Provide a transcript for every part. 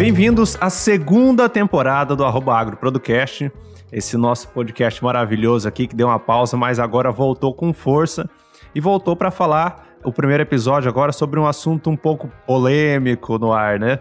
Bem-vindos à segunda temporada do Arroba Agro Producast, esse nosso podcast maravilhoso aqui que deu uma pausa, mas agora voltou com força e voltou para falar o primeiro episódio agora sobre um assunto um pouco polêmico no ar, né?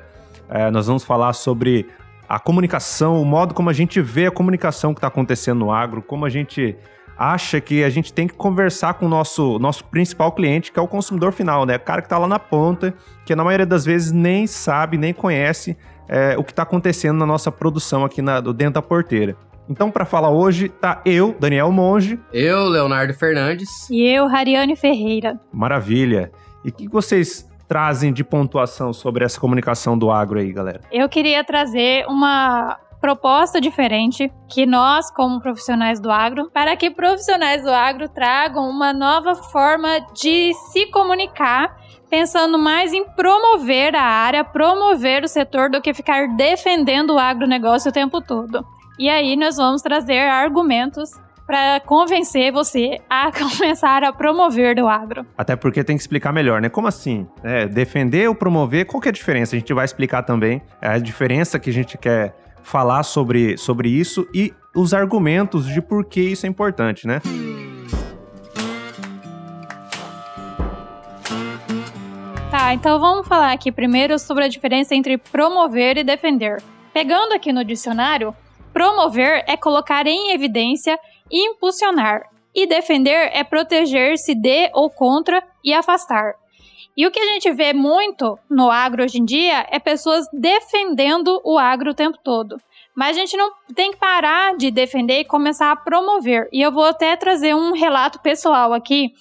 É, nós vamos falar sobre a comunicação, o modo como a gente vê a comunicação que está acontecendo no agro, como a gente acha que a gente tem que conversar com o nosso, nosso principal cliente, que é o consumidor final, né? O cara que está lá na ponta, que na maioria das vezes nem sabe, nem conhece é, o que está acontecendo na nossa produção aqui na, dentro da porteira. Então, para falar hoje, tá eu, Daniel Monge. Eu, Leonardo Fernandes. E eu, Rariane Ferreira. Maravilha. E o que vocês trazem de pontuação sobre essa comunicação do agro aí, galera? Eu queria trazer uma proposta diferente que nós, como profissionais do agro, para que profissionais do agro tragam uma nova forma de se comunicar, pensando mais em promover a área, promover o setor do que ficar defendendo o agronegócio o tempo todo. E aí nós vamos trazer argumentos para convencer você a começar a promover do agro. Até porque tem que explicar melhor, né? Como assim? É, defender ou promover, qual que é a diferença? A gente vai explicar também é, a diferença que a gente quer falar sobre, sobre isso e os argumentos de por que isso é importante, né? Tá, então vamos falar aqui primeiro sobre a diferença entre promover e defender. Pegando aqui no dicionário, Promover é colocar em evidência e impulsionar. E defender é proteger-se de ou contra e afastar. E o que a gente vê muito no agro hoje em dia é pessoas defendendo o agro o tempo todo. Mas a gente não tem que parar de defender e começar a promover. E eu vou até trazer um relato pessoal aqui,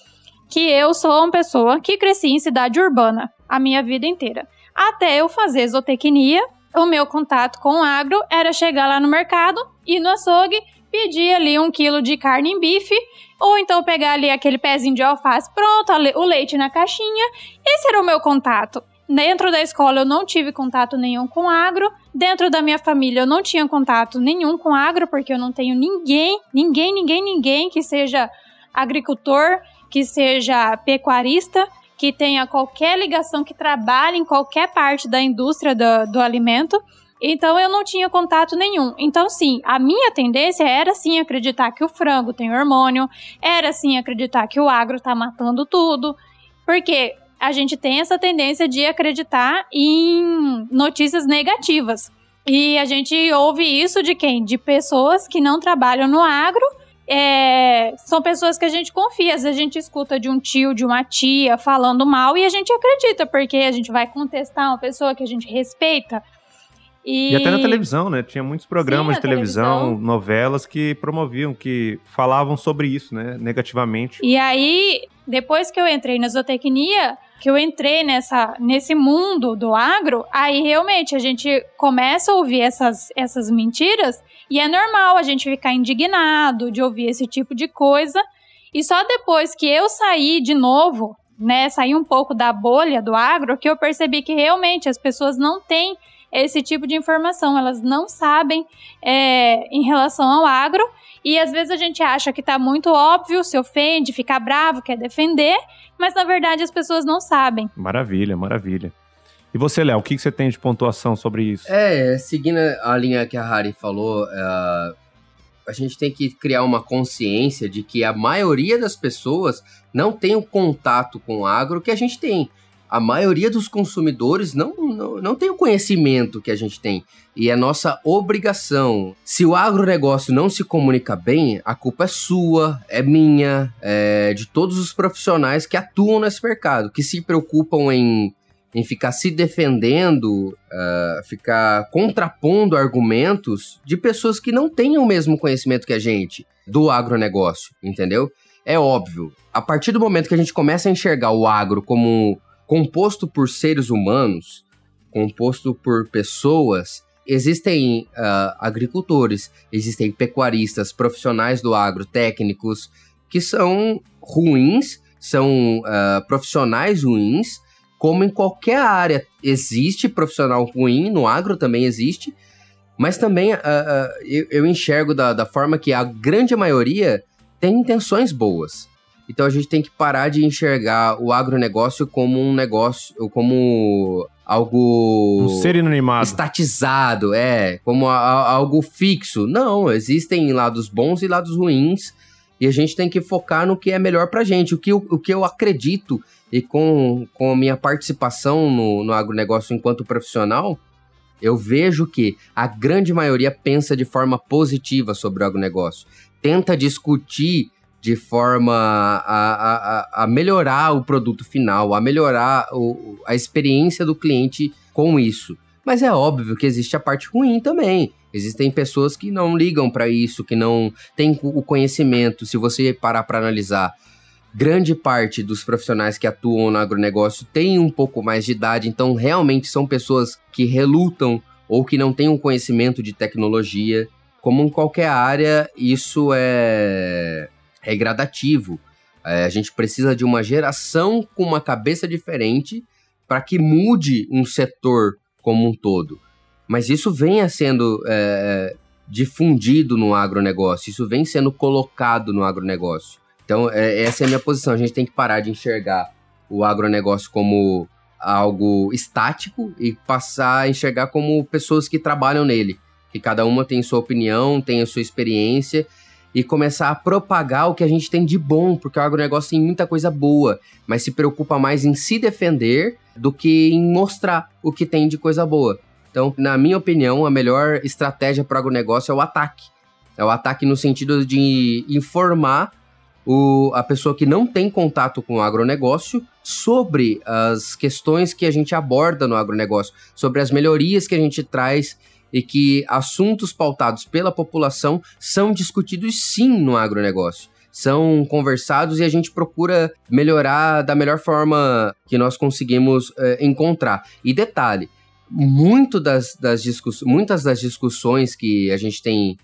que eu sou uma pessoa que cresci em cidade urbana a minha vida inteira. Até eu fazer zootecnia o meu contato com o agro era chegar lá no mercado, ir no açougue, pedir ali um quilo de carne em bife, ou então pegar ali aquele pezinho de alface pronto, o leite na caixinha. Esse era o meu contato. Dentro da escola eu não tive contato nenhum com agro. Dentro da minha família eu não tinha contato nenhum com agro, porque eu não tenho ninguém, ninguém, ninguém, ninguém que seja agricultor, que seja pecuarista que tenha qualquer ligação, que trabalhe em qualquer parte da indústria do, do alimento. Então eu não tinha contato nenhum. Então, sim, a minha tendência era sim acreditar que o frango tem hormônio, era sim acreditar que o agro tá matando tudo. Porque a gente tem essa tendência de acreditar em notícias negativas. E a gente ouve isso de quem? De pessoas que não trabalham no agro é, são pessoas que a gente confia. Às vezes a gente escuta de um tio, de uma tia falando mal e a gente acredita, porque a gente vai contestar uma pessoa que a gente respeita. E, e até na televisão, né? Tinha muitos programas Sim, de televisão, televisão, novelas que promoviam, que falavam sobre isso, né? Negativamente. E aí, depois que eu entrei na zootecnia, que eu entrei nessa, nesse mundo do agro, aí realmente a gente começa a ouvir essas, essas mentiras e é normal a gente ficar indignado de ouvir esse tipo de coisa. E só depois que eu saí de novo, né, saí um pouco da bolha do agro, que eu percebi que realmente as pessoas não têm esse tipo de informação, elas não sabem é, em relação ao agro. E às vezes a gente acha que tá muito óbvio, se ofende, fica bravo, quer defender, mas na verdade as pessoas não sabem. Maravilha, maravilha. E você, Léo, o que, você tem de pontuação sobre isso? É, seguindo a linha que a Harry falou, uh, a gente tem que criar uma consciência de que a maioria das pessoas não tem o contato com o agro que a gente tem. A maioria dos consumidores não, não, não tem o conhecimento que a gente tem. E é nossa obrigação. Se o agronegócio não se comunica bem, a culpa é sua, é minha, é de todos os profissionais que atuam nesse mercado, que se preocupam em em ficar se defendendo, uh, ficar contrapondo argumentos de pessoas que não têm o mesmo conhecimento que a gente do agronegócio, entendeu? É óbvio, a partir do momento que a gente começa a enxergar o agro como composto por seres humanos, composto por pessoas, existem uh, agricultores, existem pecuaristas, profissionais do agro, técnicos, que são ruins, são uh, profissionais ruins, como em qualquer área existe profissional ruim, no agro também existe, mas também uh, eu, eu, enxergo da, da forma que a grande maioria tem intenções boas. Então a gente tem que parar de enxergar o agronegócio como um negócio, como algo um ser inanimado. estatizado, é, como a, a, algo fixo. Não, existem lados bons e lados ruins, e a gente tem que focar no que é melhor pra gente. O que, eu, o que eu acredito, e com, com a minha participação no, no agronegócio enquanto profissional, eu vejo que a grande maioria pensa de forma positiva sobre o agronegócio. Tenta discutir de forma a, a, a melhorar o produto final, a melhorar o, a experiência do cliente com isso. Mas é óbvio que existe a parte ruim também. Existem pessoas que não ligam para isso, que não têm o conhecimento. Se você parar para analisar, grande parte dos profissionais que atuam no agronegócio tem um pouco mais de idade, então realmente são pessoas que relutam ou que não têm um conhecimento de tecnologia. Como em qualquer área, isso é é gradativo. É, a gente precisa de uma geração com uma cabeça diferente para que mude um setor como um todo. Mas isso vem sendo é, difundido no agronegócio, isso vem sendo colocado no agronegócio. Então, é, essa é a minha posição. A gente tem que parar de enxergar o agronegócio como algo estático e passar a enxergar como pessoas que trabalham nele. Que cada uma tem sua opinião, tem a sua experiência e começar a propagar o que a gente tem de bom, porque o agronegócio tem muita coisa boa, mas se preocupa mais em se defender do que em mostrar o que tem de coisa boa. Então, na minha opinião, a melhor estratégia para o agronegócio é o ataque. É o ataque no sentido de informar o, a pessoa que não tem contato com o agronegócio sobre as questões que a gente aborda no agronegócio, sobre as melhorias que a gente traz e que assuntos pautados pela população são discutidos sim no agronegócio. São conversados e a gente procura melhorar da melhor forma que nós conseguimos é, encontrar. E detalhe, muito das, das muitas das discussões que a gente tem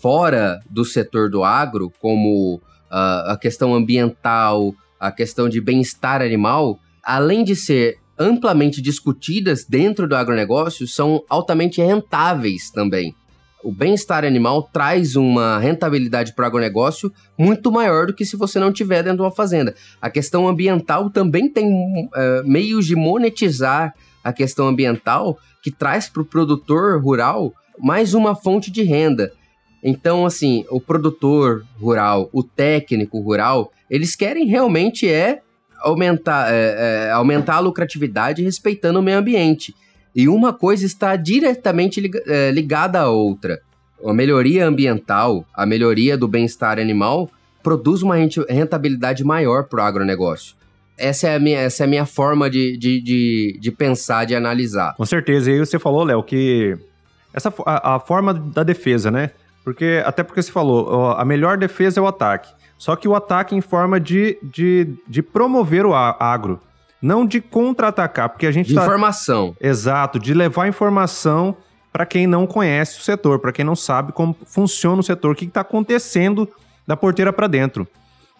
fora do setor do agro, como uh, a questão ambiental, a questão de bem-estar animal, além de ser amplamente discutidas dentro do agronegócio são altamente rentáveis também. O bem-estar animal traz uma rentabilidade para o agronegócio muito maior do que se você não tiver dentro de uma fazenda. A questão ambiental também tem uh, meios de monetizar a questão ambiental que traz para o produtor rural mais uma fonte de renda. Então, assim, o produtor rural, o técnico rural, eles querem realmente é aumentar, é, é, aumentar a lucratividade respeitando o meio ambiente. E uma coisa está diretamente é, ligada à outra. A melhoria ambiental, a melhoria do bem-estar animal, produz uma rentabilidade maior para o agronegócio. Essa é a minha, essa é a minha forma de, de, de, de pensar, de analisar. Com certeza. E aí você falou, Léo, que essa a, a forma da defesa, né? Porque, até porque você falou, a melhor defesa é o ataque. Só que o ataque em forma de, de, de promover o agro, não de contra-atacar, porque a gente de tá... informação. Exato, de levar informação para quem não conhece o setor, para quem não sabe como funciona o setor, o que está acontecendo da porteira para dentro.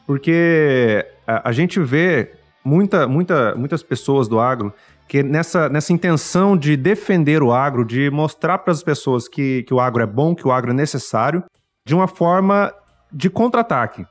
Porque a, a, gente vê muita, muita, muitas pessoas do agro que nessa, nessa intenção de defender o agro, de mostrar para as pessoas que, que o agro é bom, que o agro é necessário, de uma forma de contra-ataque.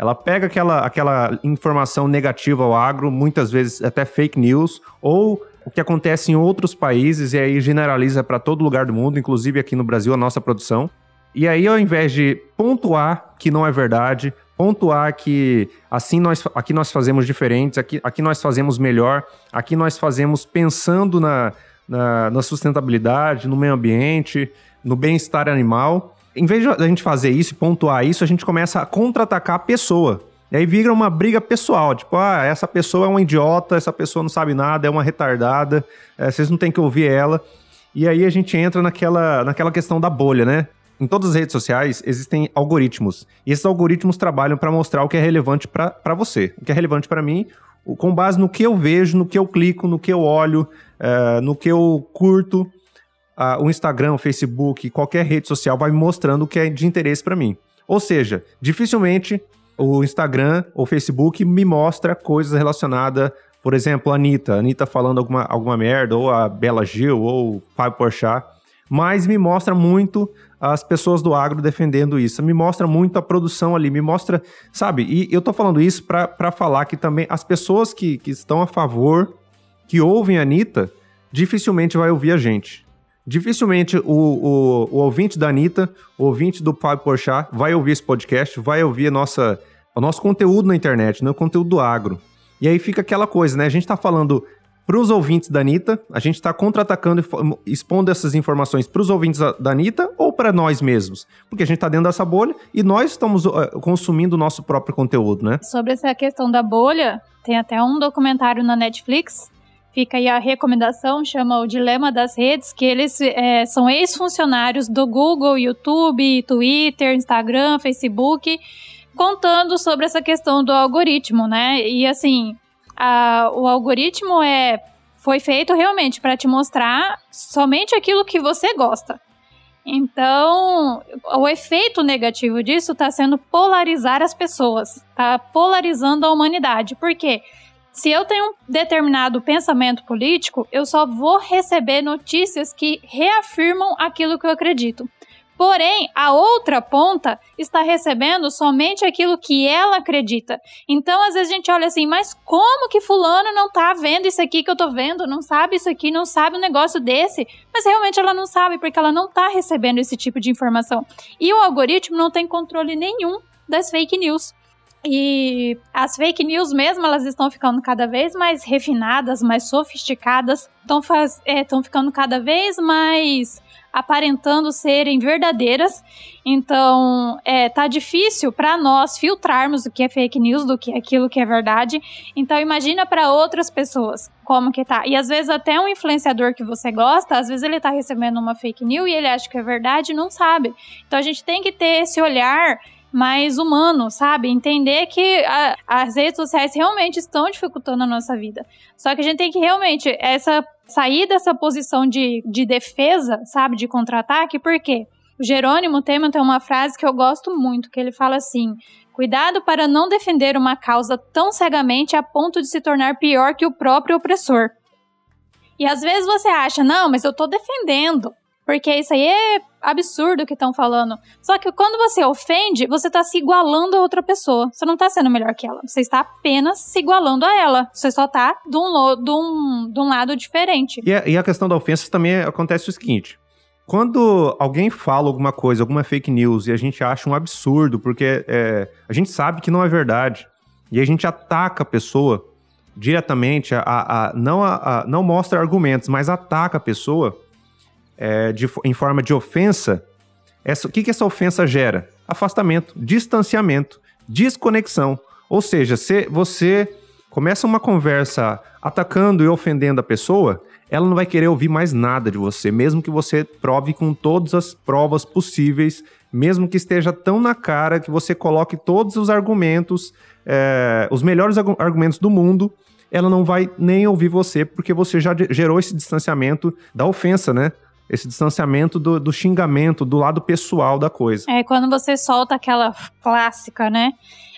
Ela pega aquela, aquela informação negativa ao agro, muitas vezes até fake news, ou o que acontece em outros países e aí generaliza para todo lugar do mundo, inclusive aqui no Brasil, a nossa produção. E aí, ao invés de pontuar que não é verdade, pontuar que assim nós, aqui nós fazemos diferentes, aqui, aqui nós fazemos melhor, aqui nós fazemos pensando na, na, na sustentabilidade, no meio ambiente, no bem-estar animal, em vez de a gente fazer isso e pontuar isso, a gente começa a contra-atacar a pessoa. E aí vira uma briga pessoal, tipo, ah, essa pessoa é um idiota, essa pessoa não sabe nada, é uma retardada, é, vocês não têm que ouvir ela. E aí a gente entra naquela, naquela questão da bolha, né? Em todas as redes sociais existem algoritmos. E esses algoritmos trabalham para mostrar o que é relevante para você. O que é relevante para mim, com base no que eu vejo, no que eu clico, no que eu olho, é, no que eu curto o Instagram, o Facebook, qualquer rede social vai me mostrando o que é de interesse para mim. Ou seja, dificilmente o Instagram ou Facebook me mostra coisas relacionadas, por exemplo, a Anitta, a Anitta falando alguma, alguma merda, ou a Bela Gil, ou o Fábio Porchat, mas me mostra muito as pessoas do agro defendendo isso, me mostra muito a produção ali, me mostra, sabe? E eu tô falando isso para falar que também as pessoas que, que estão a favor, que ouvem a Anitta, dificilmente vai ouvir a gente. Dificilmente o, o, o ouvinte da Anitta, o ouvinte do Fábio Porchat vai ouvir esse podcast, vai ouvir a nossa, o nosso conteúdo na internet, né? o conteúdo do agro. E aí fica aquela coisa, né? A gente tá falando para os ouvintes da Anitta, a gente está contra-atacando expondo essas informações para os ouvintes da Anitta ou para nós mesmos? Porque a gente está dentro dessa bolha e nós estamos uh, consumindo o nosso próprio conteúdo, né? Sobre essa questão da bolha, tem até um documentário na Netflix Fica aí a recomendação, chama o Dilema das Redes, que eles é, são ex-funcionários do Google, YouTube, Twitter, Instagram, Facebook, contando sobre essa questão do algoritmo, né? E assim, a, o algoritmo é foi feito realmente para te mostrar somente aquilo que você gosta. Então, o efeito negativo disso está sendo polarizar as pessoas, está polarizando a humanidade. Por quê? Se eu tenho um determinado pensamento político, eu só vou receber notícias que reafirmam aquilo que eu acredito. Porém, a outra ponta está recebendo somente aquilo que ela acredita. Então, às vezes a gente olha assim, mas como que fulano não tá vendo isso aqui que eu tô vendo? Não sabe isso aqui, não sabe um negócio desse? Mas realmente ela não sabe, porque ela não tá recebendo esse tipo de informação. E o algoritmo não tem controle nenhum das fake news. E as fake news mesmo, elas estão ficando cada vez mais refinadas, mais sofisticadas, estão é, ficando cada vez mais aparentando serem verdadeiras. Então, é, tá difícil para nós filtrarmos o que é fake news do que é aquilo que é verdade. Então, imagina para outras pessoas como que tá. E às vezes até um influenciador que você gosta, às vezes ele tá recebendo uma fake news e ele acha que é verdade e não sabe. Então, a gente tem que ter esse olhar mais humano, sabe? Entender que a, as redes sociais realmente estão dificultando a nossa vida. Só que a gente tem que realmente essa sair dessa posição de, de defesa, sabe? De contra-ataque, porque o Jerônimo Temer tem uma frase que eu gosto muito, que ele fala assim: Cuidado para não defender uma causa tão cegamente a ponto de se tornar pior que o próprio opressor. E às vezes você acha, não, mas eu tô defendendo. Porque isso aí é absurdo que estão falando. Só que quando você ofende, você está se igualando a outra pessoa. Você não está sendo melhor que ela. Você está apenas se igualando a ela. Você só está de um, de um, de um lado diferente. E a, e a questão da ofensa também acontece o seguinte. Quando alguém fala alguma coisa, alguma fake news, e a gente acha um absurdo, porque é, a gente sabe que não é verdade, e a gente ataca a pessoa diretamente, a, a, não, a, não mostra argumentos, mas ataca a pessoa, é, de, em forma de ofensa, essa, o que, que essa ofensa gera? Afastamento, distanciamento, desconexão. Ou seja, se você começa uma conversa atacando e ofendendo a pessoa, ela não vai querer ouvir mais nada de você, mesmo que você prove com todas as provas possíveis, mesmo que esteja tão na cara que você coloque todos os argumentos, é, os melhores argumentos do mundo, ela não vai nem ouvir você, porque você já gerou esse distanciamento da ofensa, né? Esse distanciamento do, do xingamento, do lado pessoal da coisa. É, quando você solta aquela clássica, né?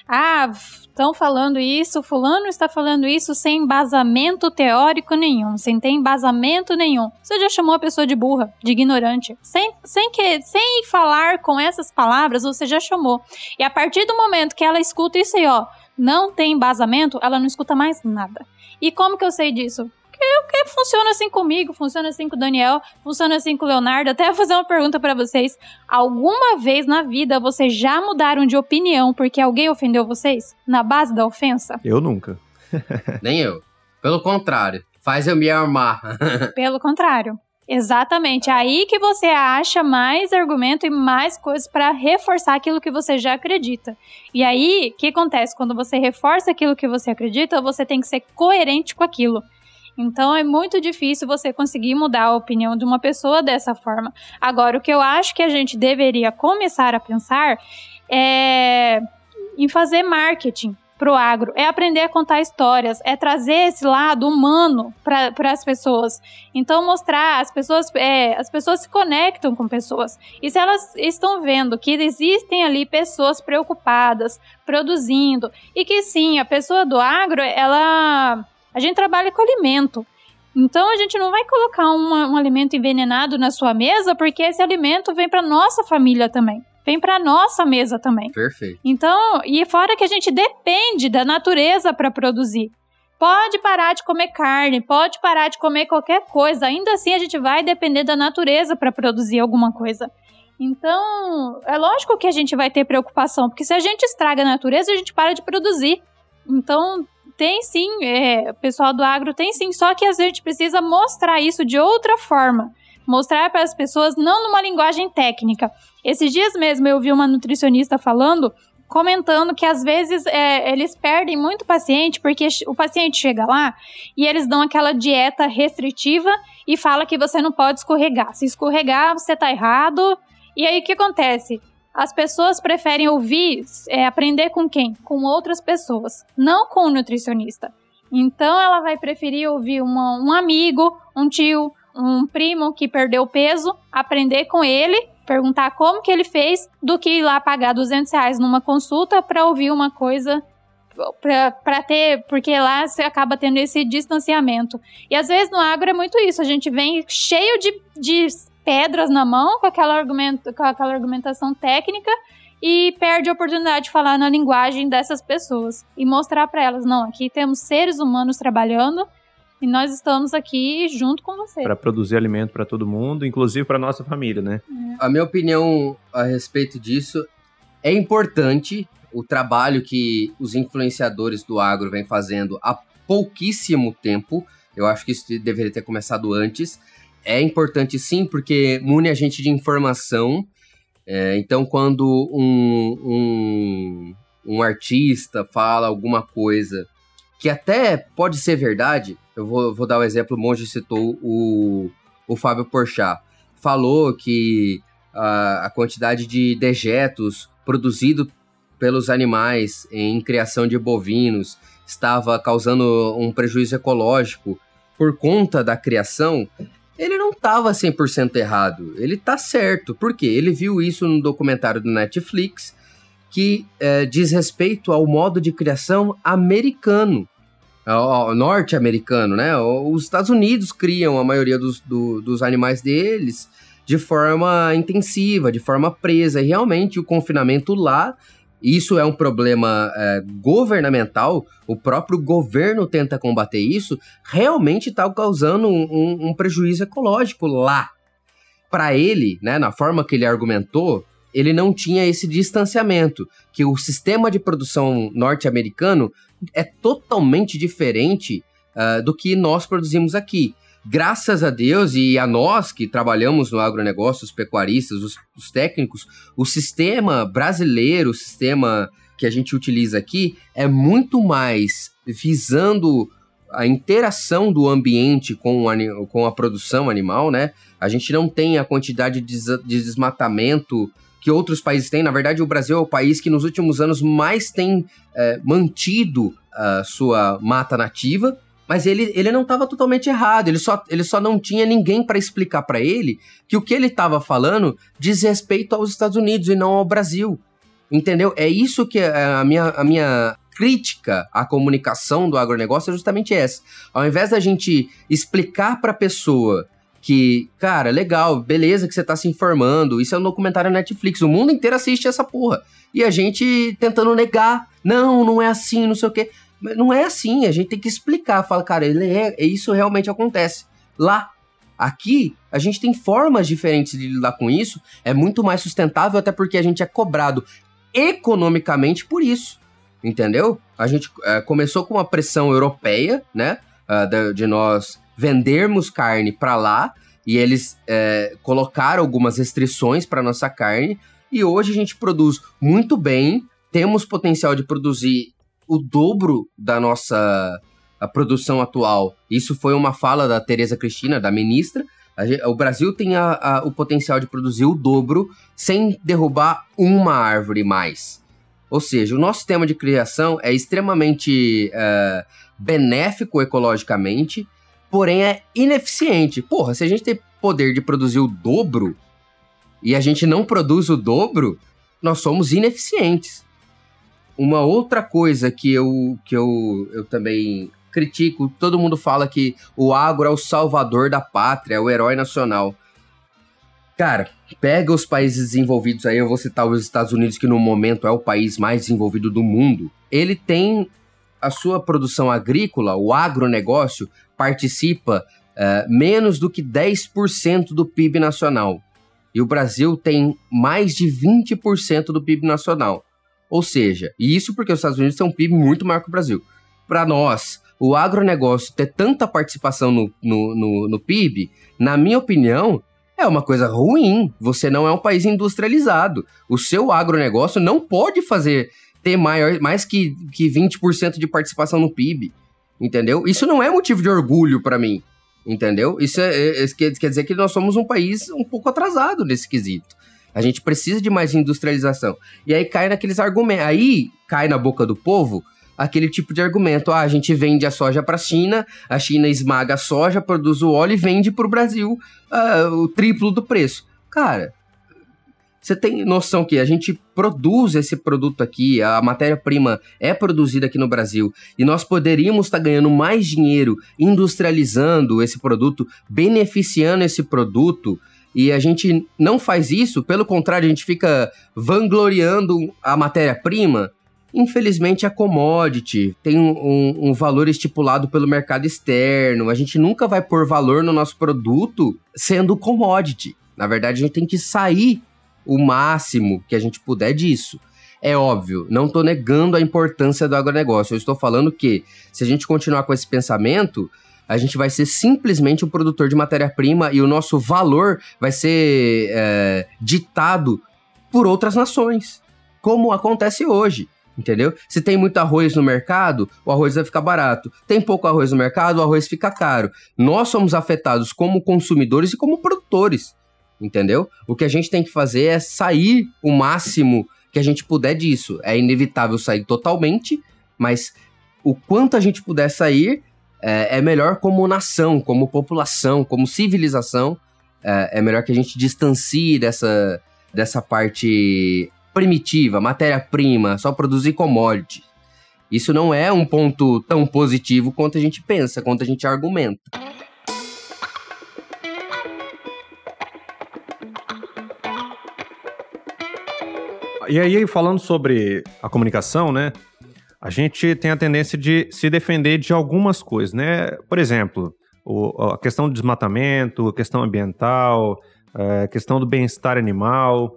Ah, estão falando isso, fulano está falando isso sem embasamento teórico nenhum, sem ter embasamento nenhum. Você já chamou a pessoa de burra, de ignorante. Sem, sem, que, sem falar com essas palavras, você já chamou. E a partir do momento que ela escuta isso aí, ó, não tem embasamento, ela não escuta mais nada. E como que eu sei disso? Que funciona assim comigo, funciona assim com o Daniel, funciona assim com o Leonardo. Até vou fazer uma pergunta para vocês. Alguma vez na vida vocês já mudaram de opinião porque alguém ofendeu vocês? Na base da ofensa? Eu nunca. Nem eu. Pelo contrário, faz eu me armar. Pelo contrário. Exatamente. É aí que você acha mais argumento e mais coisas para reforçar aquilo que você já acredita. E aí, o que acontece? Quando você reforça aquilo que você acredita, você tem que ser coerente com aquilo. Então é muito difícil você conseguir mudar a opinião de uma pessoa dessa forma. Agora, o que eu acho que a gente deveria começar a pensar é em fazer marketing pro agro, é aprender a contar histórias, é trazer esse lado humano para as pessoas. Então mostrar as pessoas, é, as pessoas se conectam com pessoas. E se elas estão vendo que existem ali pessoas preocupadas, produzindo e que sim, a pessoa do agro, ela a gente trabalha com alimento. Então a gente não vai colocar uma, um alimento envenenado na sua mesa, porque esse alimento vem para nossa família também. Vem para nossa mesa também. Perfeito. Então, e fora que a gente depende da natureza para produzir. pode parar de comer carne, pode parar de comer qualquer coisa, ainda assim a gente vai depender da natureza para produzir alguma coisa. Então, é lógico que a gente vai ter preocupação, porque se a gente estraga a natureza, a gente para de produzir. Então, tem sim, é, o pessoal do agro tem sim, só que a gente precisa mostrar isso de outra forma. Mostrar para as pessoas, não numa linguagem técnica. Esses dias mesmo eu vi uma nutricionista falando comentando que às vezes é, eles perdem muito paciente porque o paciente chega lá e eles dão aquela dieta restritiva e fala que você não pode escorregar. Se escorregar, você tá errado. E aí o que acontece? As pessoas preferem ouvir, é, aprender com quem? Com outras pessoas, não com o nutricionista. Então ela vai preferir ouvir uma, um amigo, um tio, um primo que perdeu peso, aprender com ele perguntar como que ele fez do que ir lá pagar 200 reais numa consulta para ouvir uma coisa para ter, porque lá você acaba tendo esse distanciamento. E às vezes no agro é muito isso, a gente vem cheio de, de pedras na mão com aquela, argumento, com aquela argumentação técnica e perde a oportunidade de falar na linguagem dessas pessoas e mostrar para elas, não, aqui temos seres humanos trabalhando e nós estamos aqui junto com você. Para produzir alimento para todo mundo, inclusive para nossa família, né? É. A minha opinião a respeito disso é importante o trabalho que os influenciadores do agro vêm fazendo há pouquíssimo tempo. Eu acho que isso deveria ter começado antes. É importante sim, porque mune a gente de informação. É, então, quando um, um, um artista fala alguma coisa que até pode ser verdade, eu vou, vou dar o um exemplo, o Monge citou o, o Fábio Porchat. Falou que a, a quantidade de dejetos produzido pelos animais em criação de bovinos estava causando um prejuízo ecológico por conta da criação, ele não estava 100% errado. Ele está certo. Por quê? Ele viu isso no documentário do Netflix que é, diz respeito ao modo de criação americano norte-americano, né? Os Estados Unidos criam a maioria dos, do, dos animais deles de forma intensiva, de forma presa. E realmente o confinamento lá, isso é um problema é, governamental, o próprio governo tenta combater isso, realmente está causando um, um, um prejuízo ecológico lá. Para ele, né, na forma que ele argumentou, ele não tinha esse distanciamento, que o sistema de produção norte-americano é totalmente diferente uh, do que nós produzimos aqui. Graças a Deus e a nós que trabalhamos no agronegócio, os pecuaristas, os, os técnicos, o sistema brasileiro, o sistema que a gente utiliza aqui, é muito mais visando a interação do ambiente com, o, com a produção animal, né? A gente não tem a quantidade de, de desmatamento que outros países têm. Na verdade, o Brasil é o país que nos últimos anos mais tem é, mantido a sua mata nativa. Mas ele, ele não estava totalmente errado, ele só, ele só não tinha ninguém para explicar para ele que o que ele estava falando diz respeito aos Estados Unidos e não ao Brasil. Entendeu? É isso que é a minha, a minha crítica à comunicação do agronegócio é justamente essa. Ao invés da gente explicar para a pessoa que, cara, legal, beleza que você tá se informando, isso é um documentário Netflix, o mundo inteiro assiste essa porra. E a gente tentando negar, não, não é assim, não sei o quê. Mas não é assim, a gente tem que explicar, fala, cara, ele é, isso realmente acontece. Lá, aqui, a gente tem formas diferentes de lidar com isso, é muito mais sustentável, até porque a gente é cobrado economicamente por isso, entendeu? A gente é, começou com uma pressão europeia, né, uh, de, de nós vendermos carne para lá e eles é, colocaram algumas restrições para nossa carne e hoje a gente produz muito bem, temos potencial de produzir o dobro da nossa produção atual. Isso foi uma fala da Tereza Cristina, da ministra. O Brasil tem a, a, o potencial de produzir o dobro sem derrubar uma árvore mais. Ou seja, o nosso sistema de criação é extremamente é, benéfico ecologicamente porém é ineficiente. Porra, se a gente tem poder de produzir o dobro e a gente não produz o dobro, nós somos ineficientes. Uma outra coisa que eu, que eu, eu também critico, todo mundo fala que o agro é o salvador da pátria, é o herói nacional. Cara, pega os países desenvolvidos aí, eu vou citar os Estados Unidos, que no momento é o país mais desenvolvido do mundo. Ele tem a sua produção agrícola, o agronegócio, participa uh, menos do que 10% do PIB nacional. E o Brasil tem mais de 20% do PIB nacional. Ou seja, isso porque os Estados Unidos têm um PIB muito maior que o Brasil. Para nós, o agronegócio ter tanta participação no, no, no, no PIB, na minha opinião, é uma coisa ruim. Você não é um país industrializado. O seu agronegócio não pode fazer ter maior, mais que, que 20% de participação no PIB. Entendeu? Isso não é motivo de orgulho para mim. Entendeu? Isso é, é, quer dizer que nós somos um país um pouco atrasado nesse quesito. A gente precisa de mais industrialização. E aí cai naqueles argumentos. Aí cai na boca do povo aquele tipo de argumento. Ah, a gente vende a soja para a China, a China esmaga a soja, produz o óleo e vende para o Brasil uh, o triplo do preço. Cara, você tem noção que a gente produz esse produto aqui, a matéria-prima é produzida aqui no Brasil, e nós poderíamos estar tá ganhando mais dinheiro industrializando esse produto, beneficiando esse produto, e a gente não faz isso, pelo contrário, a gente fica vangloriando a matéria-prima. Infelizmente, a commodity tem um, um, um, valor estipulado pelo mercado externo. A gente nunca vai pôr valor no nosso produto sendo commodity. Na verdade, a gente tem que sair o máximo que a gente puder disso. É óbvio, não estou negando a importância do agronegócio. Eu estou falando que, se a gente continuar com esse pensamento, a gente vai ser simplesmente um produtor de matéria-prima e o nosso valor vai ser é, ditado por outras nações, como acontece hoje entendeu? Se tem muito arroz no mercado, o arroz vai ficar barato. Tem pouco arroz no mercado, o arroz fica caro. Nós somos afetados como consumidores e como produtores, entendeu? O que a gente tem que fazer é sair o máximo que a gente puder disso. É inevitável sair totalmente, mas o quanto a gente puder sair é, é melhor como nação, como população, como civilização. É, é melhor que a gente distancie dessa, dessa parte primitiva, matéria-prima, só produzir commodity. Isso não é um ponto tão positivo quanto a gente pensa, quanto a gente argumenta. E aí, falando sobre a comunicação, né? A gente tem a tendência de se defender de algumas coisas, né? Por exemplo, o, a questão do desmatamento, a questão ambiental, é, a questão do bem-estar animal.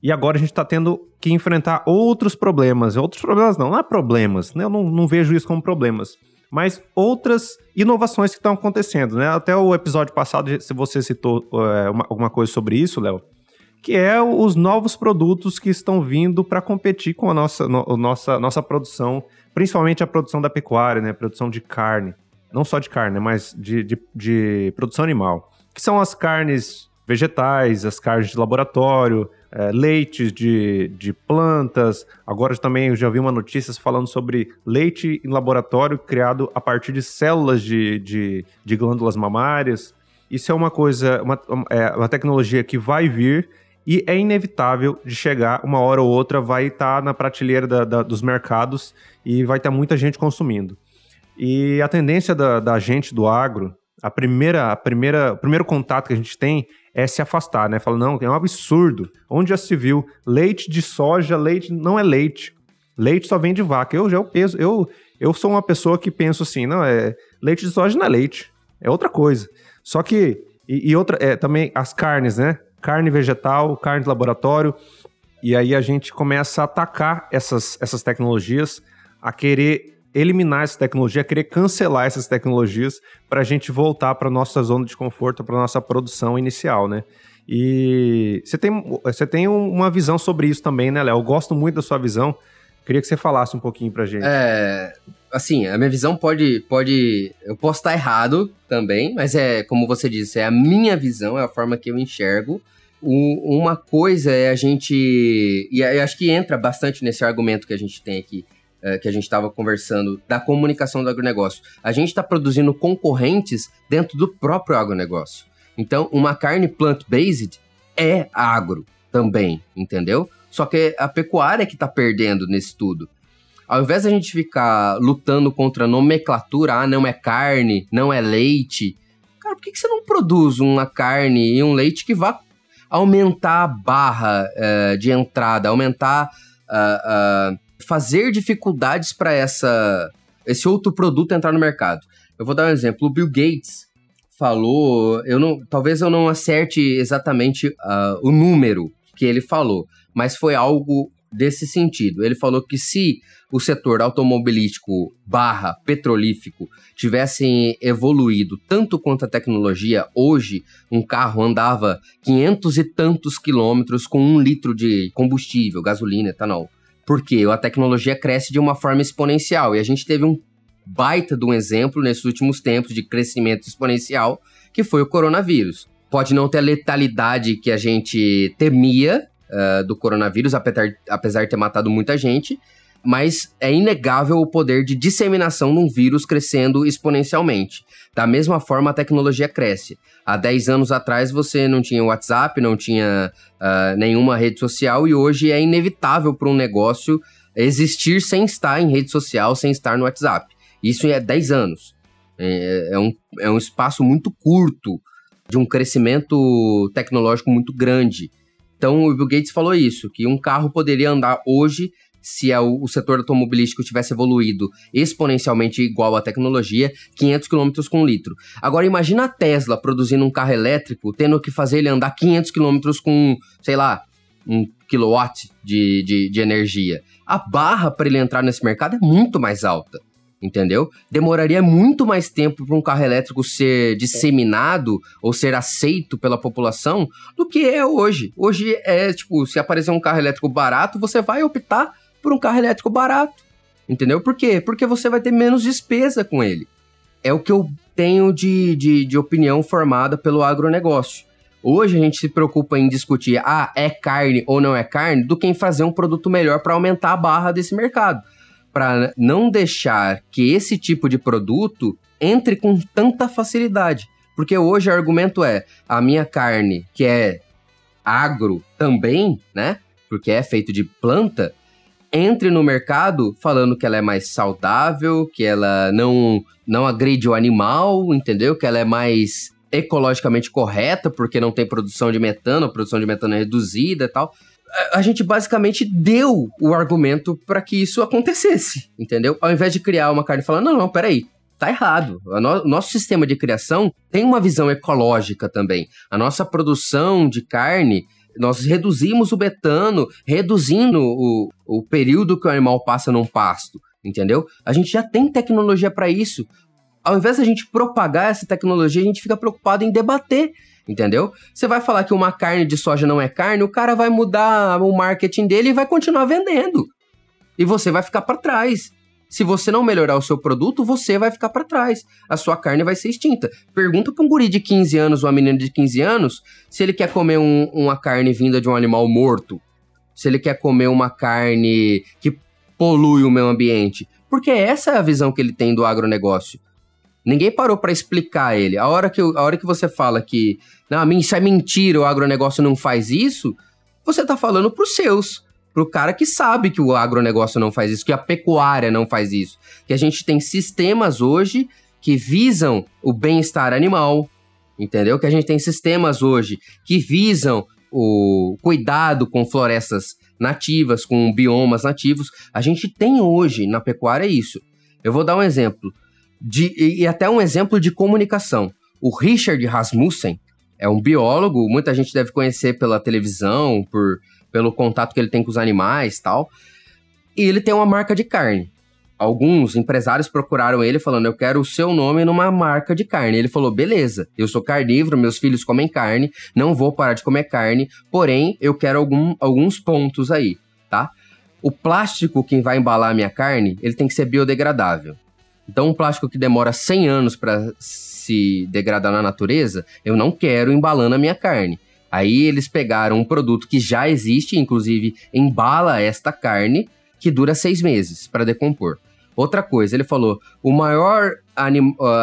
E agora a gente está tendo que enfrentar outros problemas. Outros problemas não, não é problemas, né? Eu não, não vejo isso como problemas. Mas outras inovações que estão acontecendo, né? Até o episódio passado, se você citou é, uma, alguma coisa sobre isso, Léo, que é os novos produtos que estão vindo para competir com a nossa, no, nossa, nossa produção, principalmente a produção da pecuária, né? Produção de carne. Não só de carne, mas de, de, de produção animal. Que são as carnes vegetais, as carnes de laboratório, é, leites de, de plantas. Agora também eu já vi uma notícia falando sobre leite em laboratório criado a partir de células de, de, de glândulas mamárias. Isso é uma coisa, uma, é uma tecnologia que vai vir e é inevitável de chegar, uma hora ou outra vai estar tá na prateleira da, da, dos mercados e vai ter muita gente consumindo. E a tendência da, da gente do agro, a primeira, a primeira, o primeiro contato que a gente tem é se afastar, né? Fala, não, é um absurdo. Onde já se viu leite de soja, leite não é leite. Leite só vem de vaca. Eu já peso, eu, eu sou uma pessoa que penso assim, não, é leite de soja não é leite, é outra coisa. Só que, e, e outra, é, também as carnes, né? Carne vegetal, carne de laboratório. E aí a gente começa a atacar essas, essas tecnologias, a querer eliminar essa tecnologia, querer cancelar essas tecnologias para a gente voltar para nossa zona de conforto, para nossa produção inicial, né? E você tem, você tem uma visão sobre isso também, né, Léo? Eu gosto muito da sua visão. Queria que você falasse um pouquinho pra gente. É, assim, a minha visão pode, pode, eu posso estar errado também, mas é, como você disse, é a minha visão, é a forma que eu enxergo. O, uma coisa é a gente, e eu acho que entra bastante nesse argumento que a gente tem aqui, é, que a gente estava conversando da comunicação do agronegócio. A gente está produzindo concorrentes dentro do próprio agronegócio. Então, uma carne plant-based é agro também, entendeu? Só que a pecuária que está perdendo nesse tudo. Ao invés da gente ficar lutando contra a nomenclatura, ah, não é carne, não é leite, cara, por que, que você não produz uma carne e um leite que vá aumentar a barra uh, de entrada, aumentar uh, uh, fazer dificuldades para essa esse outro produto entrar no mercado. Eu vou dar um exemplo. O Bill Gates falou, eu não, talvez eu não acerte exatamente uh, o número que ele falou, mas foi algo desse sentido. Ele falou que se o setor automobilístico barra petrolífico tivessem evoluído tanto quanto a tecnologia, hoje um carro andava 500 e tantos quilômetros com um litro de combustível, gasolina, etanol. Porque a tecnologia cresce de uma forma exponencial e a gente teve um baita de um exemplo nesses últimos tempos de crescimento exponencial, que foi o coronavírus. Pode não ter a letalidade que a gente temia, uh, do coronavírus, apesar, apesar de ter matado muita gente, mas é inegável o poder de disseminação de um vírus crescendo exponencialmente. Da mesma forma, a tecnologia cresce. Há 10 anos atrás você não tinha WhatsApp, não tinha uh, nenhuma rede social, e hoje é inevitável para um negócio existir sem estar em rede social, sem estar no WhatsApp. Isso é 10 anos. É, é, um, é um espaço muito curto de um crescimento tecnológico muito grande. Então o Bill Gates falou isso, que um carro poderia andar hoje se é o, o setor automobilístico tivesse evoluído exponencialmente igual à tecnologia, 500 km com litro. Agora imagina a Tesla produzindo um carro elétrico, tendo que fazer ele andar 500 km com, sei lá, um quilowatt de, de, de energia. A barra para ele entrar nesse mercado é muito mais alta entendeu? Demoraria muito mais tempo para um carro elétrico ser disseminado ou ser aceito pela população do que é hoje. Hoje é tipo, se aparecer um carro elétrico barato, você vai optar por um carro elétrico barato, entendeu? Por quê? Porque você vai ter menos despesa com ele. É o que eu tenho de, de, de opinião formada pelo agronegócio. Hoje a gente se preocupa em discutir, ah, é carne ou não é carne, do que em fazer um produto melhor para aumentar a barra desse mercado para não deixar que esse tipo de produto entre com tanta facilidade. Porque hoje o argumento é a minha carne, que é agro também, né? Porque é feito de planta, entre no mercado falando que ela é mais saudável, que ela não, não agride o animal, entendeu? Que ela é mais ecologicamente correta, porque não tem produção de metano, a produção de metano é reduzida e tal a gente basicamente deu o argumento para que isso acontecesse, entendeu? Ao invés de criar uma carne falar, não, não, peraí, tá errado. O no nosso sistema de criação tem uma visão ecológica também. A nossa produção de carne, nós reduzimos o betano, reduzindo o, o período que o animal passa num pasto, entendeu? A gente já tem tecnologia para isso. Ao invés de a gente propagar essa tecnologia, a gente fica preocupado em debater entendeu? Você vai falar que uma carne de soja não é carne, o cara vai mudar o marketing dele e vai continuar vendendo. E você vai ficar para trás. Se você não melhorar o seu produto, você vai ficar para trás. A sua carne vai ser extinta. Pergunta para um guri de 15 anos ou uma menina de 15 anos se ele quer comer um, uma carne vinda de um animal morto. Se ele quer comer uma carne que polui o meio ambiente. Porque essa é a visão que ele tem do agronegócio. Ninguém parou para explicar ele. A hora, que, a hora que você fala que não, isso é mentira, o agronegócio não faz isso, você tá falando pros seus, pro cara que sabe que o agronegócio não faz isso, que a pecuária não faz isso. Que a gente tem sistemas hoje que visam o bem-estar animal, entendeu? Que a gente tem sistemas hoje que visam o cuidado com florestas nativas, com biomas nativos. A gente tem hoje na pecuária isso. Eu vou dar um exemplo de, e até um exemplo de comunicação. O Richard Rasmussen é um biólogo, muita gente deve conhecer pela televisão, por, pelo contato que ele tem com os animais tal. E ele tem uma marca de carne. Alguns empresários procuraram ele falando: Eu quero o seu nome numa marca de carne. Ele falou: Beleza, eu sou carnívoro, meus filhos comem carne, não vou parar de comer carne, porém eu quero algum, alguns pontos aí, tá? O plástico que vai embalar a minha carne, ele tem que ser biodegradável. Então, um plástico que demora 100 anos para se degradar na natureza, eu não quero embalando a minha carne. Aí eles pegaram um produto que já existe, inclusive embala esta carne, que dura seis meses para decompor. Outra coisa, ele falou: o maior, ah,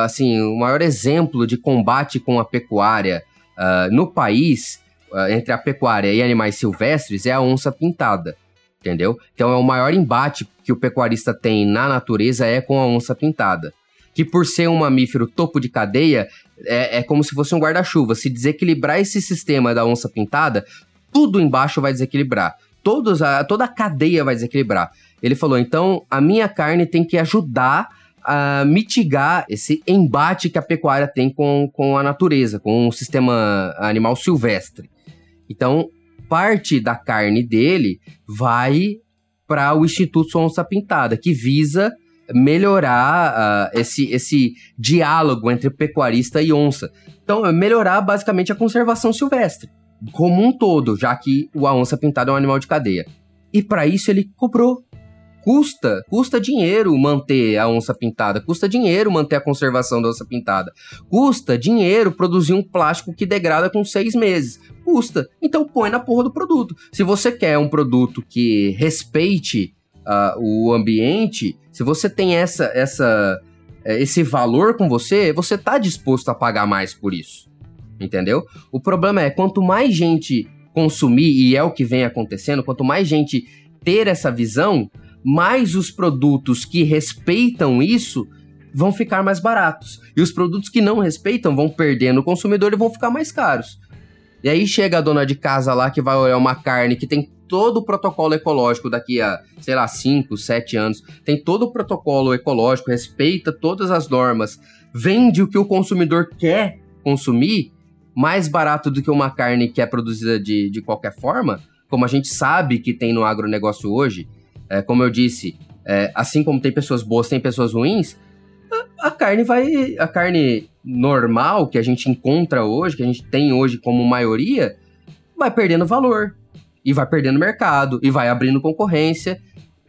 assim, o maior exemplo de combate com a pecuária uh, no país, uh, entre a pecuária e animais silvestres, é a onça pintada entendeu? Então é o maior embate que o pecuarista tem na natureza é com a onça pintada. Que por ser um mamífero topo de cadeia, é, é como se fosse um guarda-chuva. Se desequilibrar esse sistema da onça pintada, tudo embaixo vai desequilibrar. Todos a, toda a cadeia vai desequilibrar. Ele falou: então a minha carne tem que ajudar uh, mitigar esse embate que a pecuária tem com, com a natureza, com o sistema animal silvestre. Então, parte da carne dele vai para o Instituto Onça Pintada, que visa melhorar uh, esse, esse diálogo entre pecuarista e onça. Então, é melhorar basicamente a conservação silvestre, como um todo, já que a onça pintada é um animal de cadeia. E para isso ele cobrou. Custa, custa dinheiro manter a onça pintada, custa dinheiro manter a conservação da onça pintada, custa dinheiro produzir um plástico que degrada com seis meses, custa. Então põe na porra do produto. Se você quer um produto que respeite uh, o ambiente, se você tem essa, essa, é, esse valor com você, você tá disposto a pagar mais por isso. Entendeu? O problema é quanto mais gente consumir, e é o que vem acontecendo, quanto mais gente ter essa visão, mais os produtos que respeitam isso vão ficar mais baratos. E os produtos que não respeitam vão perdendo o consumidor e vão ficar mais caros. E aí chega a dona de casa lá que vai olhar uma carne que tem todo o protocolo ecológico daqui a, sei lá, 5, 7 anos, tem todo o protocolo ecológico, respeita todas as normas, vende o que o consumidor quer consumir, mais barato do que uma carne que é produzida de, de qualquer forma, como a gente sabe que tem no agronegócio hoje, é, como eu disse, é, assim como tem pessoas boas, tem pessoas ruins, a, a carne vai. A carne normal que a gente encontra hoje, que a gente tem hoje como maioria, vai perdendo valor. E vai perdendo mercado, e vai abrindo concorrência,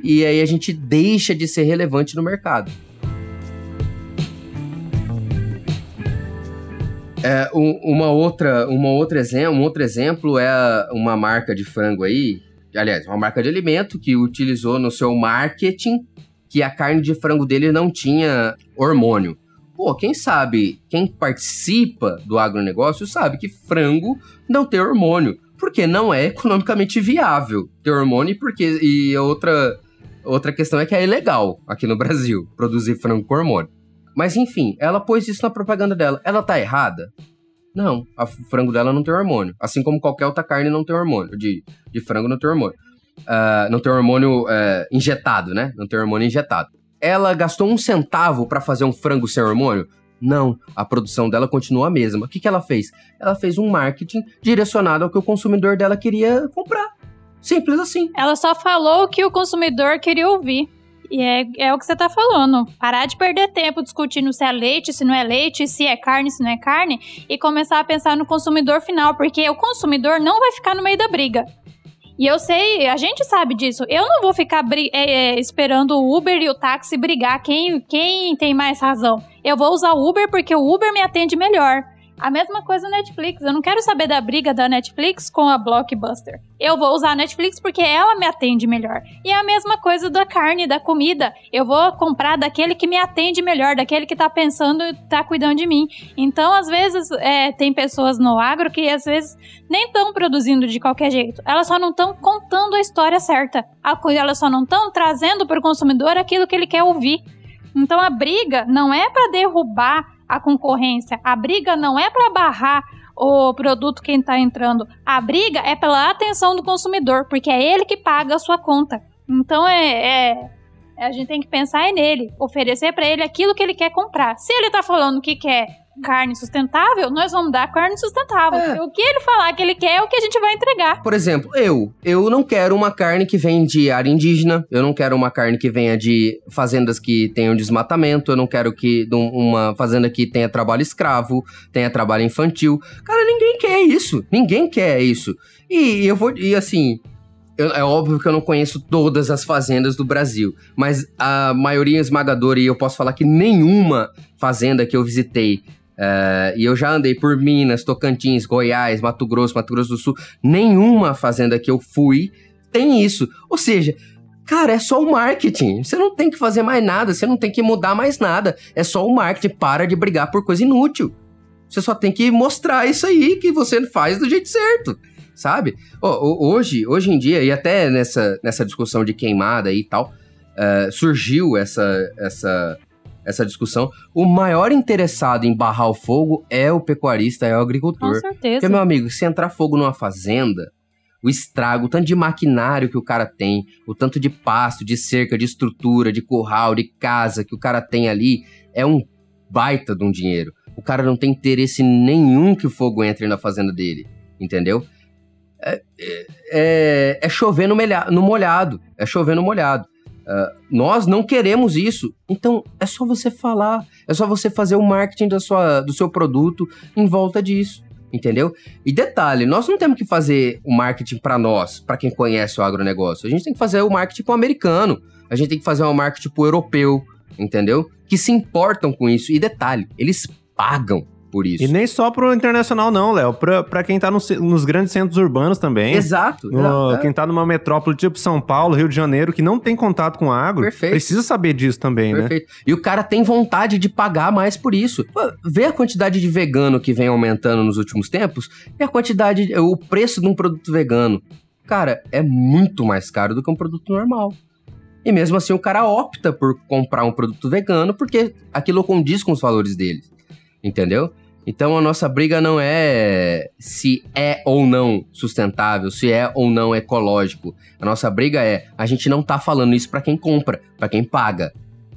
e aí a gente deixa de ser relevante no mercado. É, um, uma outra, uma outra exemplo, um outro exemplo é uma marca de frango aí, aliás, uma marca de alimento que utilizou no seu marketing que a carne de frango dele não tinha hormônio. Pô, quem sabe, quem participa do agronegócio sabe que frango não tem hormônio, porque não é economicamente viável ter hormônio, porque e outra outra questão é que é ilegal aqui no Brasil produzir frango com hormônio. Mas enfim, ela pôs isso na propaganda dela. Ela tá errada? Não, a frango dela não tem hormônio. Assim como qualquer outra carne não tem hormônio. De, de frango não tem hormônio. Uh, não tem hormônio uh, injetado, né? Não tem hormônio injetado ela gastou um centavo para fazer um frango sem hormônio? Não, a produção dela continua a mesma. O que, que ela fez? Ela fez um marketing direcionado ao que o consumidor dela queria comprar. Simples assim. Ela só falou o que o consumidor queria ouvir. E é, é o que você tá falando. Parar de perder tempo discutindo se é leite, se não é leite, se é carne, se não é carne, e começar a pensar no consumidor final, porque o consumidor não vai ficar no meio da briga. E eu sei, a gente sabe disso. Eu não vou ficar é, é, esperando o Uber e o táxi brigar quem, quem tem mais razão. Eu vou usar o Uber porque o Uber me atende melhor. A mesma coisa na Netflix. Eu não quero saber da briga da Netflix com a Blockbuster. Eu vou usar a Netflix porque ela me atende melhor. E a mesma coisa da carne, da comida. Eu vou comprar daquele que me atende melhor, daquele que tá pensando e tá cuidando de mim. Então, às vezes, é, tem pessoas no agro que às vezes nem estão produzindo de qualquer jeito. Elas só não estão contando a história certa. Elas só não estão trazendo para o consumidor aquilo que ele quer ouvir. Então a briga não é para derrubar a concorrência. A briga não é para barrar o produto quem está entrando. A briga é pela atenção do consumidor, porque é ele que paga a sua conta. Então é, é a gente tem que pensar nele, oferecer para ele aquilo que ele quer comprar. Se ele está falando que quer carne sustentável, nós vamos dar carne sustentável. É. O que ele falar que ele quer é o que a gente vai entregar. Por exemplo, eu. Eu não quero uma carne que vem de área indígena. Eu não quero uma carne que venha de fazendas que tenham desmatamento. Eu não quero que uma fazenda que tenha trabalho escravo, tenha trabalho infantil. Cara, ninguém quer isso. Ninguém quer isso. E eu vou. E assim. Eu, é óbvio que eu não conheço todas as fazendas do Brasil, mas a maioria esmagadora, e eu posso falar que nenhuma fazenda que eu visitei Uh, e eu já andei por Minas, Tocantins, Goiás, Mato Grosso, Mato Grosso do Sul. Nenhuma fazenda que eu fui tem isso. Ou seja, cara, é só o marketing. Você não tem que fazer mais nada, você não tem que mudar mais nada. É só o marketing. Para de brigar por coisa inútil. Você só tem que mostrar isso aí que você faz do jeito certo, sabe? Hoje, hoje em dia, e até nessa, nessa discussão de queimada e tal, uh, surgiu essa, essa essa discussão. O maior interessado em barrar o fogo é o pecuarista, é o agricultor. Com certeza. Porque, meu amigo, se entrar fogo numa fazenda, o estrago, o tanto de maquinário que o cara tem, o tanto de pasto, de cerca, de estrutura, de curral, de casa que o cara tem ali, é um baita de um dinheiro. O cara não tem interesse nenhum que o fogo entre na fazenda dele, entendeu? É, é, é, é chover no, melha, no, molhado, é chover no molhado. Uh, nós não queremos isso, então é só você falar, é só você fazer o marketing da sua, do seu produto em volta disso entendeu? E detalhe, nós não temos que fazer o marketing para nós, para quem conhece o agronegócio. A gente tem que fazer o marketing para americano, a gente tem que fazer o marketing para europeu, entendeu? Que se importam com isso. E detalhe, eles pagam por isso. E nem só pro internacional, não, Léo. Pra, pra quem tá no, nos grandes centros urbanos também. Exato. No, é. Quem tá numa metrópole tipo São Paulo, Rio de Janeiro, que não tem contato com agro, Perfeito. precisa saber disso também, né? Perfeito. né? E o cara tem vontade de pagar mais por isso. Pô, vê a quantidade de vegano que vem aumentando nos últimos tempos e a quantidade, o preço de um produto vegano. Cara, é muito mais caro do que um produto normal. E mesmo assim o cara opta por comprar um produto vegano porque aquilo condiz com os valores dele. Entendeu? Então a nossa briga não é se é ou não sustentável, se é ou não ecológico. A nossa briga é a gente não tá falando isso para quem compra, para quem paga.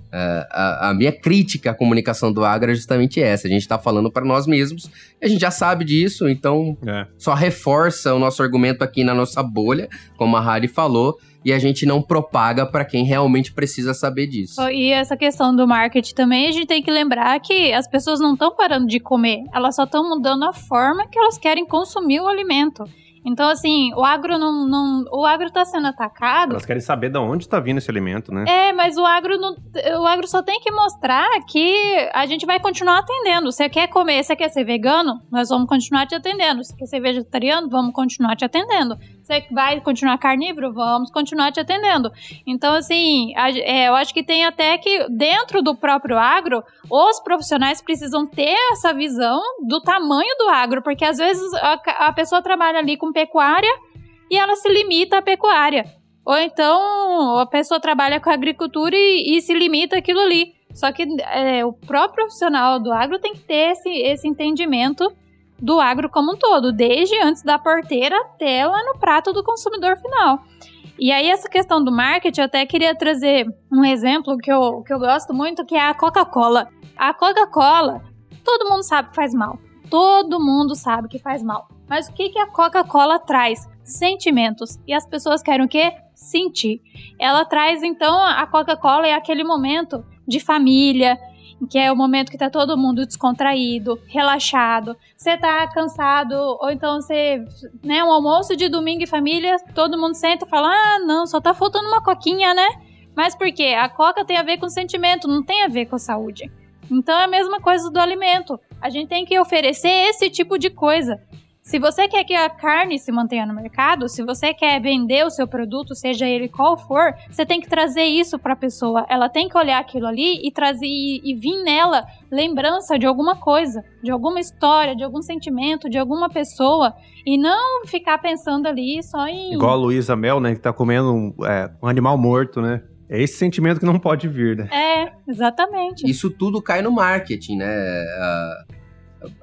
Uh, a, a, minha crítica à comunicação do agro é justamente essa. A gente está falando para nós mesmos, a gente já sabe disso, então é. só reforça o nosso argumento aqui na nossa bolha, como a Harry falou, e a gente não propaga para quem realmente precisa saber disso. E essa questão do marketing também, a gente tem que lembrar que as pessoas não estão parando de comer, elas só estão mudando a forma que elas querem consumir o alimento. Então, assim, o agro não. não o agro tá sendo atacado. Elas querem saber de onde está vindo esse alimento, né? É, mas o agro, não, o agro só tem que mostrar que a gente vai continuar atendendo. Você quer comer, você quer ser vegano? Nós vamos continuar te atendendo. Você quer ser vegetariano? Vamos continuar te atendendo. Você vai continuar carnívoro? Vamos continuar te atendendo. Então, assim, a, é, eu acho que tem até que, dentro do próprio agro, os profissionais precisam ter essa visão do tamanho do agro, porque às vezes a, a pessoa trabalha ali com pecuária e ela se limita à pecuária. Ou então a pessoa trabalha com agricultura e, e se limita àquilo ali. Só que é, o próprio profissional do agro tem que ter esse, esse entendimento do agro como um todo, desde antes da porteira até lá no prato do consumidor final. E aí, essa questão do marketing, eu até queria trazer um exemplo que eu, que eu gosto muito, que é a Coca-Cola. A Coca-Cola, todo mundo sabe que faz mal. Todo mundo sabe que faz mal. Mas o que, que a Coca-Cola traz? Sentimentos. E as pessoas querem o quê? Sentir. Ela traz, então, a Coca-Cola é aquele momento de família, que é o momento que tá todo mundo descontraído, relaxado. Você tá cansado, ou então você, né, um almoço de domingo em família, todo mundo senta e fala: "Ah, não, só tá faltando uma coquinha, né?" Mas por quê? A coca tem a ver com sentimento, não tem a ver com saúde. Então é a mesma coisa do alimento. A gente tem que oferecer esse tipo de coisa. Se você quer que a carne se mantenha no mercado, se você quer vender o seu produto, seja ele qual for, você tem que trazer isso para a pessoa. Ela tem que olhar aquilo ali e trazer e, e vir nela lembrança de alguma coisa, de alguma história, de algum sentimento, de alguma pessoa e não ficar pensando ali só em igual a Luísa Mel, né, que tá comendo um, é, um animal morto, né? É esse sentimento que não pode vir, né? É, exatamente. Isso tudo cai no marketing, né? A,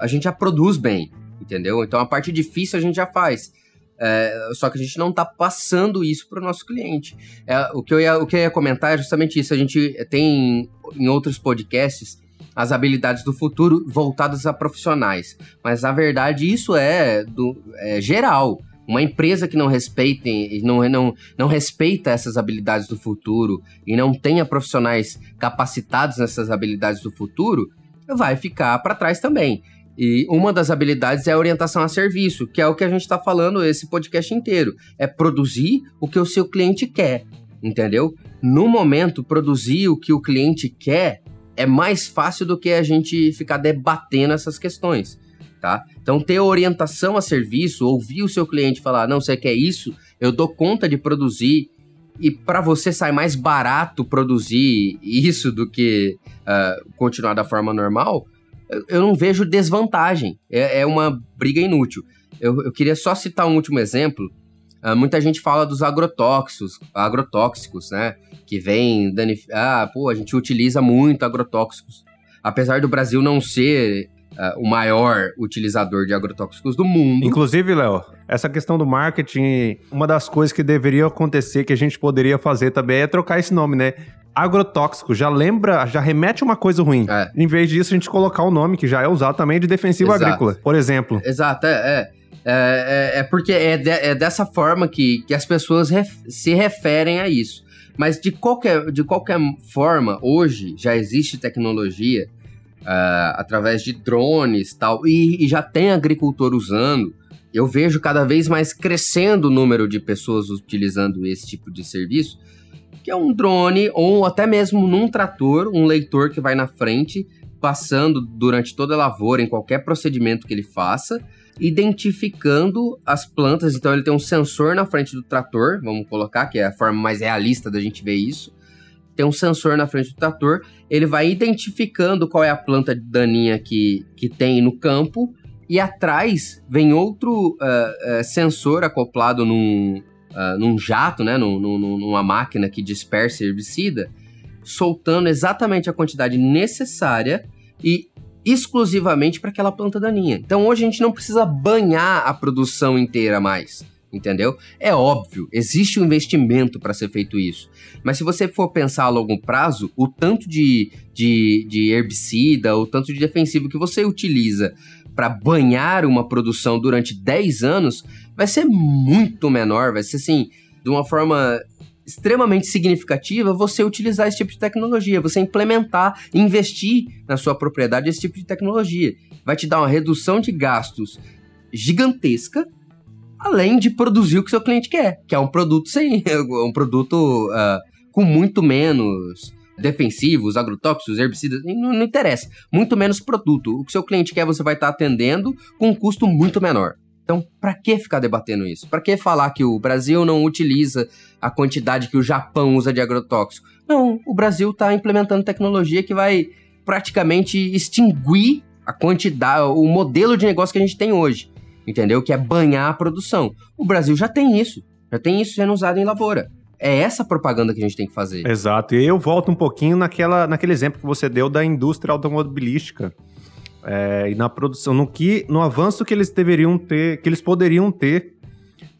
a gente já produz bem entendeu? Então a parte difícil a gente já faz. É, só que a gente não está passando isso para o nosso cliente. É, o, que eu ia, o que eu ia comentar é justamente isso. A gente tem em outros podcasts as habilidades do futuro voltadas a profissionais. Mas na verdade isso é, do, é geral. Uma empresa que não respeita, não, não, não respeita essas habilidades do futuro e não tenha profissionais capacitados nessas habilidades do futuro, vai ficar para trás também. E uma das habilidades é a orientação a serviço, que é o que a gente está falando esse podcast inteiro. É produzir o que o seu cliente quer, entendeu? No momento, produzir o que o cliente quer é mais fácil do que a gente ficar debatendo essas questões, tá? Então, ter orientação a serviço, ouvir o seu cliente falar, não, você quer isso, eu dou conta de produzir, e para você sai mais barato produzir isso do que uh, continuar da forma normal, eu não vejo desvantagem. É, é uma briga inútil. Eu, eu, queria só citar um último exemplo. Uh, muita gente fala dos agrotóxicos, agrotóxicos, né? Que vem danificar. Ah, pô, a gente utiliza muito agrotóxicos. Apesar do Brasil não ser uh, o maior utilizador de agrotóxicos do mundo. Inclusive, Léo, essa questão do marketing, uma das coisas que deveria acontecer, que a gente poderia fazer também, é trocar esse nome, né? Agrotóxico, já lembra, já remete uma coisa ruim. É. Em vez disso, a gente colocar o nome, que já é usado também, de defensivo Exato. agrícola, por exemplo. Exato, é. é. É, é, é, porque é, de, é, dessa forma que, que as pessoas ref, se referem a isso. Mas de qualquer, de qualquer forma, hoje já existe tecnologia uh, através de drones tal, e, e já tem agricultor usando. Eu vejo cada vez mais crescendo o número de pessoas utilizando esse tipo de serviço, que é um drone ou até mesmo num trator, um leitor que vai na frente, passando durante toda a lavoura, em qualquer procedimento que ele faça, identificando as plantas. Então ele tem um sensor na frente do trator, vamos colocar, que é a forma mais realista da gente ver isso. Tem um sensor na frente do trator, ele vai identificando qual é a planta daninha que, que tem no campo, e atrás vem outro uh, uh, sensor acoplado num, uh, num jato, né, num, num, numa máquina que dispersa herbicida, soltando exatamente a quantidade necessária e exclusivamente para aquela planta daninha. Então hoje a gente não precisa banhar a produção inteira mais. Entendeu? É óbvio, existe um investimento para ser feito isso. Mas se você for pensar a longo prazo, o tanto de, de, de herbicida, o tanto de defensivo que você utiliza para banhar uma produção durante 10 anos vai ser muito menor, vai ser assim, de uma forma extremamente significativa você utilizar esse tipo de tecnologia, você implementar, investir na sua propriedade esse tipo de tecnologia. Vai te dar uma redução de gastos gigantesca, além de produzir o que seu cliente quer, que é um produto sem um produto uh, com muito menos defensivos, agrotóxicos, herbicidas, não, não, interessa. Muito menos produto. O que seu cliente quer, você vai estar atendendo com um custo muito menor. Então, para que ficar debatendo isso? Para que falar que o Brasil não utiliza a quantidade que o Japão usa de agrotóxico? Não, o Brasil está implementando tecnologia que vai praticamente extinguir a quantidade, o modelo de negócio que a gente tem hoje, entendeu? Que é banhar a produção. O Brasil já tem isso, já tem isso sendo usado em lavoura. É essa propaganda que a gente tem que fazer. Exato. E eu volto um pouquinho naquela, naquele exemplo que você deu da indústria automobilística é, e na produção, no que, no avanço que eles deveriam ter, que eles poderiam ter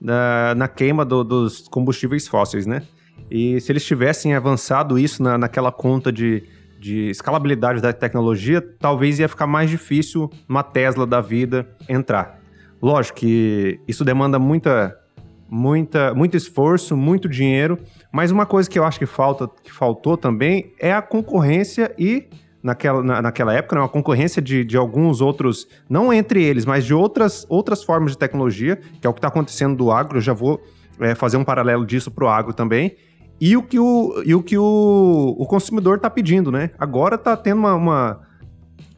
na, na queima do, dos combustíveis fósseis, né? E se eles tivessem avançado isso na, naquela conta de, de escalabilidade da tecnologia, talvez ia ficar mais difícil uma Tesla da vida entrar. Lógico que isso demanda muita, muita, muito esforço, muito dinheiro, mas uma coisa que eu acho que falta, que faltou também é a concorrência e naquela, na, naquela época, né, uma concorrência de, de alguns outros, não entre eles, mas de outras, outras formas de tecnologia, que é o que está acontecendo do agro. Eu já vou é, fazer um paralelo disso para o agro também. E o que o, e o, que o, o consumidor está pedindo, né? Agora está tendo uma, uma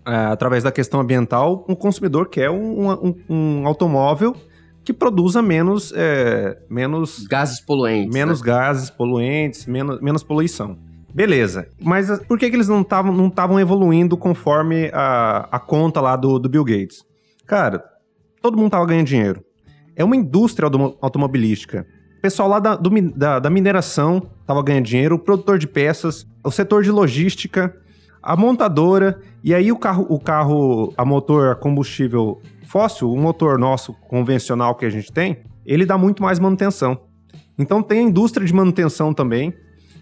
é, através da questão ambiental, um consumidor quer um, um, um automóvel que produza menos, é, menos gases poluentes, menos né? gases poluentes, menos, menos poluição. Beleza. Mas ah, por que, que eles não estavam não evoluindo conforme a, a conta lá do, do Bill Gates? Cara, todo mundo tava ganhando dinheiro. É uma indústria automobilística. O pessoal lá da, do, da, da mineração tava ganhando dinheiro, o produtor de peças, o setor de logística, a montadora, e aí o carro, o carro a motor a combustível fóssil, o motor nosso convencional que a gente tem, ele dá muito mais manutenção. Então tem a indústria de manutenção também,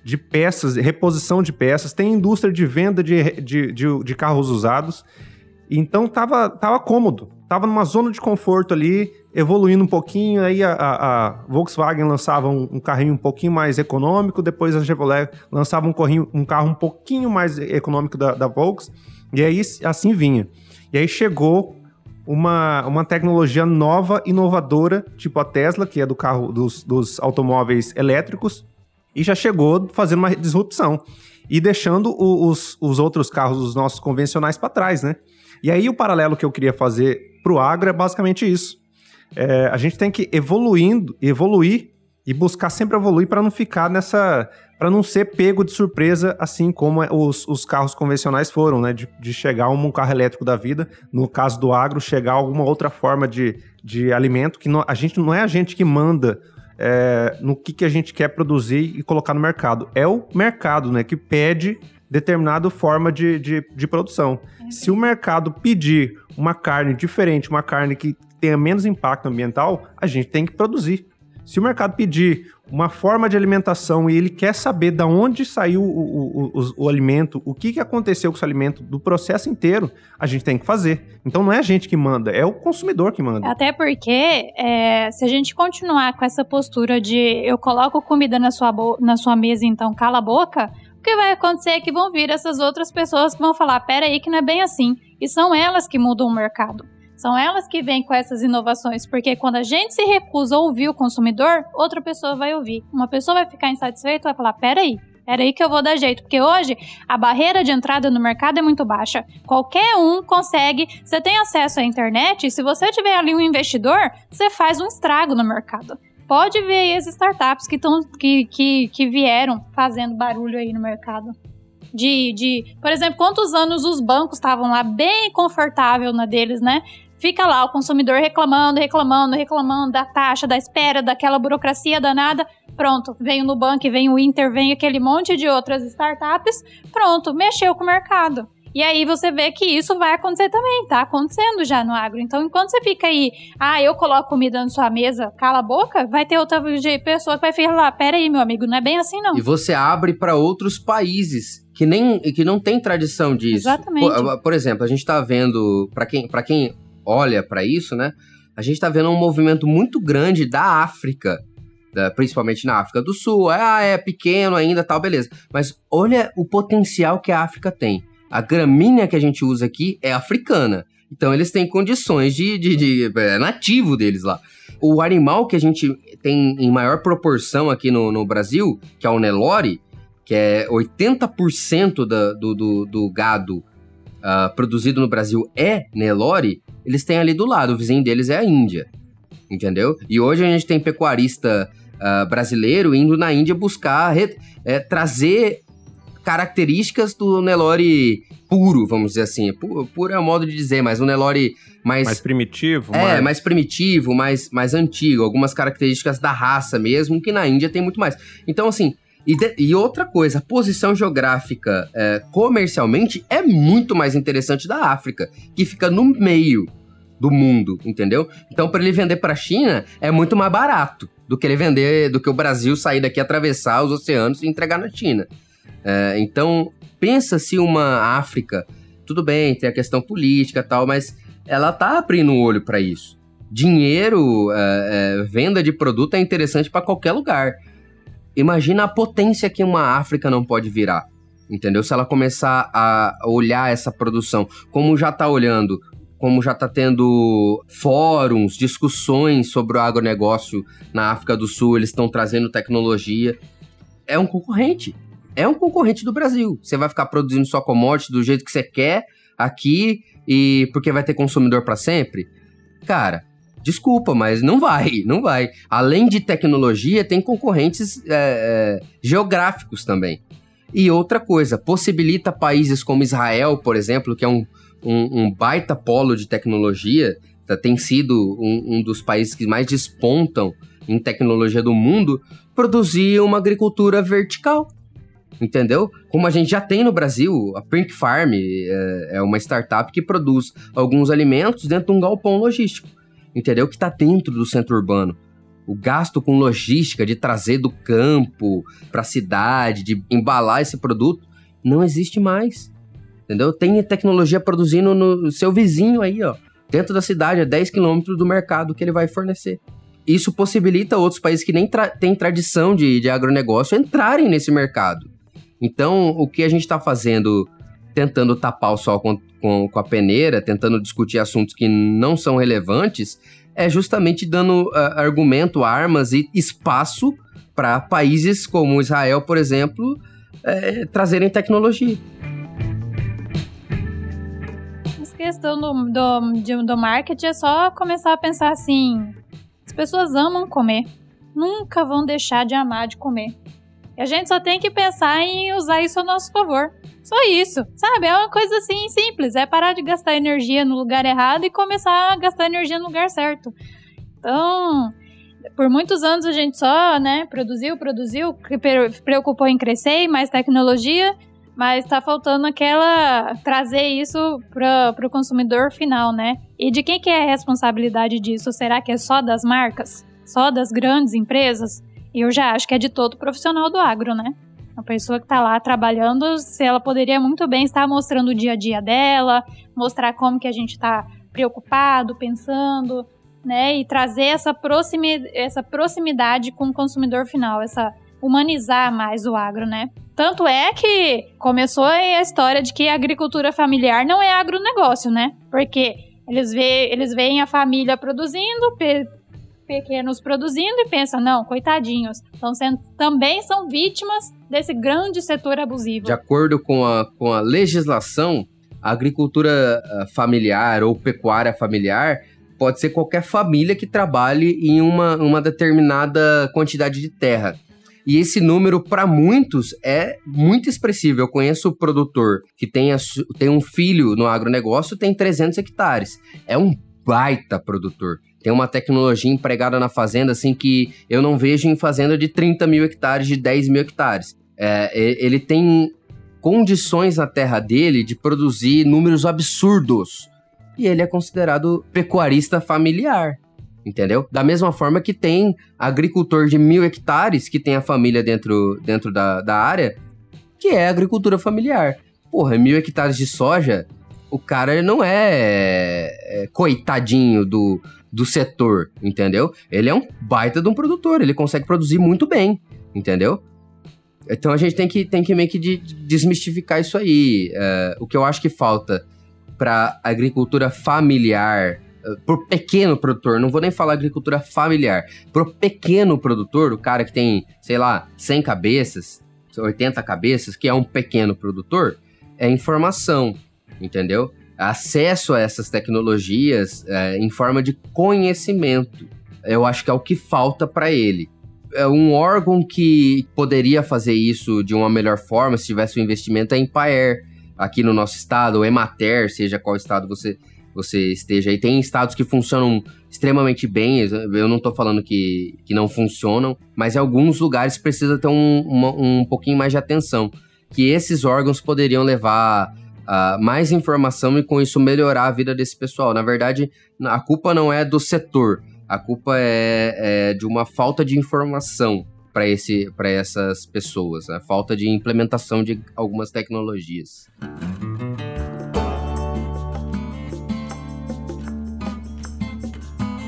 de peças, reposição de peças, tem indústria de venda de, de, de, de carros usados. Então tava, tava cômodo, tava numa zona de conforto ali, evoluindo um pouquinho. Aí a, a, a Volkswagen lançava um, um, carrinho um pouquinho mais econômico, depois a Chevrolet lançava um, corrinho, um carro um pouquinho mais econômico da, da Volks, e aí assim vinha. E aí chegou uma, uma tecnologia nova, inovadora, tipo a Tesla, que é do carro dos, dos automóveis elétricos, e já chegou fazendo uma disrupção e deixando o, os, os outros carros, os nossos convencionais, para trás, né? E aí o paralelo que eu queria fazer para o agro é basicamente isso. É, a gente tem que evoluindo, evoluir e buscar sempre evoluir para não ficar nessa. para não ser pego de surpresa, assim como os, os carros convencionais foram, né? De, de chegar um carro elétrico da vida, no caso do agro, chegar alguma outra forma de, de alimento, que não, a gente não é a gente que manda é, no que, que a gente quer produzir e colocar no mercado. É o mercado, né, que pede determinada forma de, de, de produção. Se o mercado pedir uma carne diferente, uma carne que tenha menos impacto ambiental, a gente tem que produzir. Se o mercado pedir uma forma de alimentação e ele quer saber de onde saiu o, o, o, o, alimento, o que, que aconteceu com esse alimento, do processo inteiro, a gente tem que fazer. Então não é a gente que manda, é o consumidor que manda. Até porque, é, se a gente continuar com essa postura de eu coloco comida na sua, na sua mesa, então cala a boca, o que vai acontecer é que vão vir essas outras pessoas que vão falar: peraí, que não é bem assim. E são elas que mudam o mercado. São elas que vêm com essas inovações, porque quando a gente se recusa a ouvir o consumidor, outra pessoa vai ouvir. Uma pessoa vai ficar insatisfeita e vai falar: peraí, era aí que eu vou dar jeito, porque hoje a barreira de entrada no mercado é muito baixa. Qualquer um consegue, você tem acesso à internet, se você tiver ali um investidor, você faz um estrago no mercado. Pode ver aí as startups que, tão, que, que, que vieram fazendo barulho aí no mercado. De, de, por exemplo, quantos anos os bancos estavam lá bem confortável na deles, né? Fica lá o consumidor reclamando, reclamando, reclamando da taxa, da espera, daquela burocracia danada. Pronto, vem o Nubank, vem o Inter, vem aquele monte de outras startups. Pronto, mexeu com o mercado. E aí você vê que isso vai acontecer também, tá acontecendo já no agro. Então, enquanto você fica aí, ah, eu coloco comida na sua mesa, cala a boca, vai ter outra pessoa que vai falar, pera aí, meu amigo, não é bem assim não. E você abre para outros países que nem que não tem tradição disso. Exatamente. Por, por exemplo, a gente tá vendo, para quem, pra quem olha para isso, né? A gente está vendo um movimento muito grande da África, da, principalmente na África do Sul. Ah, é pequeno ainda, tal, beleza. Mas olha o potencial que a África tem. A gramínea que a gente usa aqui é africana. Então eles têm condições de, de, de, de é nativo deles lá. O animal que a gente tem em maior proporção aqui no, no Brasil, que é o Nelore, que é 80% da, do, do, do gado uh, produzido no Brasil é Nelore, eles têm ali do lado, o vizinho deles é a Índia. Entendeu? E hoje a gente tem pecuarista uh, brasileiro indo na Índia buscar é, trazer características do Nelore puro, vamos dizer assim. Puro, puro é o modo de dizer, mas um Nelore mais... Mais primitivo? É, mais, mais primitivo, mais, mais antigo. Algumas características da raça mesmo, que na Índia tem muito mais. Então, assim, e, de, e, outra coisa, a posição geográfica é, comercialmente é muito mais interessante da África, que fica no meio do mundo, entendeu? Então, para ele vender para a China é muito mais barato do que ele vender, do que o Brasil sair daqui, atravessar os oceanos e entregar na China. É, então, pensa se uma África, tudo bem, tem a questão política tal, mas ela tá abrindo o olho para isso. Dinheiro, é, é, venda de produto é interessante para qualquer lugar. Imagina a potência que uma África não pode virar. Entendeu? Se ela começar a olhar essa produção como já está olhando, como já está tendo fóruns, discussões sobre o agronegócio na África do Sul, eles estão trazendo tecnologia. É um concorrente. É um concorrente do Brasil. Você vai ficar produzindo sua commodity do jeito que você quer aqui e porque vai ter consumidor para sempre? Cara, Desculpa, mas não vai, não vai. Além de tecnologia, tem concorrentes é, é, geográficos também. E outra coisa, possibilita países como Israel, por exemplo, que é um, um, um baita polo de tecnologia, tá, tem sido um, um dos países que mais despontam em tecnologia do mundo, produzir uma agricultura vertical entendeu? Como a gente já tem no Brasil, a Pink Farm é, é, uma startup que produz alguns alimentos dentro de um galpão logístico entendeu? Que está dentro do centro urbano. O gasto com logística de trazer do campo para a cidade, de embalar esse produto, não existe mais. Entendeu? Tem tecnologia produzindo no seu vizinho aí, ó. Dentro da cidade, a 10 quilômetros do mercado que ele vai fornecer. Isso possibilita outros países que nem tra têm tradição de, de agronegócio entrarem nesse mercado. Então, o que a gente está fazendo, tentando tapar o sol com, com, com a peneira, tentando discutir assuntos que não são relevantes, é justamente dando uh, argumento, armas e espaço para países como Israel, por exemplo, é, trazerem tecnologia. Essa questão do, do, do marketing é só começar a pensar assim: as pessoas amam comer, nunca vão deixar de amar de comer. E a gente só tem que pensar em usar isso a nosso favor. Só isso, sabe? É uma coisa assim simples. É parar de gastar energia no lugar errado e começar a gastar energia no lugar certo. Então, por muitos anos a gente só, né, produziu, produziu, preocupou em crescer mais tecnologia. mas está faltando aquela trazer isso para o consumidor final, né? E de quem que é a responsabilidade disso? Será que é só das marcas? Só das grandes empresas? Eu já acho que é de todo profissional do agro, né? A pessoa que está lá trabalhando, se ela poderia muito bem estar mostrando o dia a dia dela, mostrar como que a gente está preocupado, pensando, né? E trazer essa, proximi essa proximidade com o consumidor final, essa humanizar mais o agro, né? Tanto é que começou a história de que a agricultura familiar não é agronegócio, né? Porque eles, vê, eles veem a família produzindo, pe pequenos produzindo e pensam, não, coitadinhos, sendo, também são vítimas desse grande setor abusivo. De acordo com a, com a legislação, a agricultura ah, familiar ou pecuária familiar pode ser qualquer família que trabalhe em uma, uma determinada quantidade de terra. E esse número, para muitos, é muito expressivo. Eu conheço o produtor que tem, a, tem um filho no agronegócio, tem 300 hectares. É um baita produtor. Tem uma tecnologia empregada na fazenda, assim, que eu não vejo em fazenda de 30 mil hectares, de 10 mil hectares. É, ele tem condições na terra dele de produzir números absurdos. E ele é considerado pecuarista familiar entendeu? Da mesma forma que tem agricultor de mil hectares, que tem a família dentro, dentro da, da área, que é agricultura familiar. Porra, mil hectares de soja, o cara não é, é coitadinho do, do setor, entendeu? Ele é um baita de um produtor, ele consegue produzir muito bem, entendeu? Então a gente tem que, tem que meio que de, desmistificar isso aí. Uh, o que eu acho que falta para agricultura familiar pro pequeno produtor, não vou nem falar agricultura familiar, pro pequeno produtor, o cara que tem, sei lá, 100 cabeças, 80 cabeças, que é um pequeno produtor, é informação, entendeu? Acesso a essas tecnologias é, em forma de conhecimento. Eu acho que é o que falta para ele. É um órgão que poderia fazer isso de uma melhor forma se tivesse um investimento é a aqui no nosso estado, ou Emater, seja qual estado você você esteja aí. Tem estados que funcionam extremamente bem, eu não estou falando que, que não funcionam, mas em alguns lugares precisa ter um, uma, um pouquinho mais de atenção. Que esses órgãos poderiam levar uh, mais informação e com isso melhorar a vida desse pessoal. Na verdade, a culpa não é do setor, a culpa é, é de uma falta de informação para esse, essas pessoas, a falta de implementação de algumas tecnologias.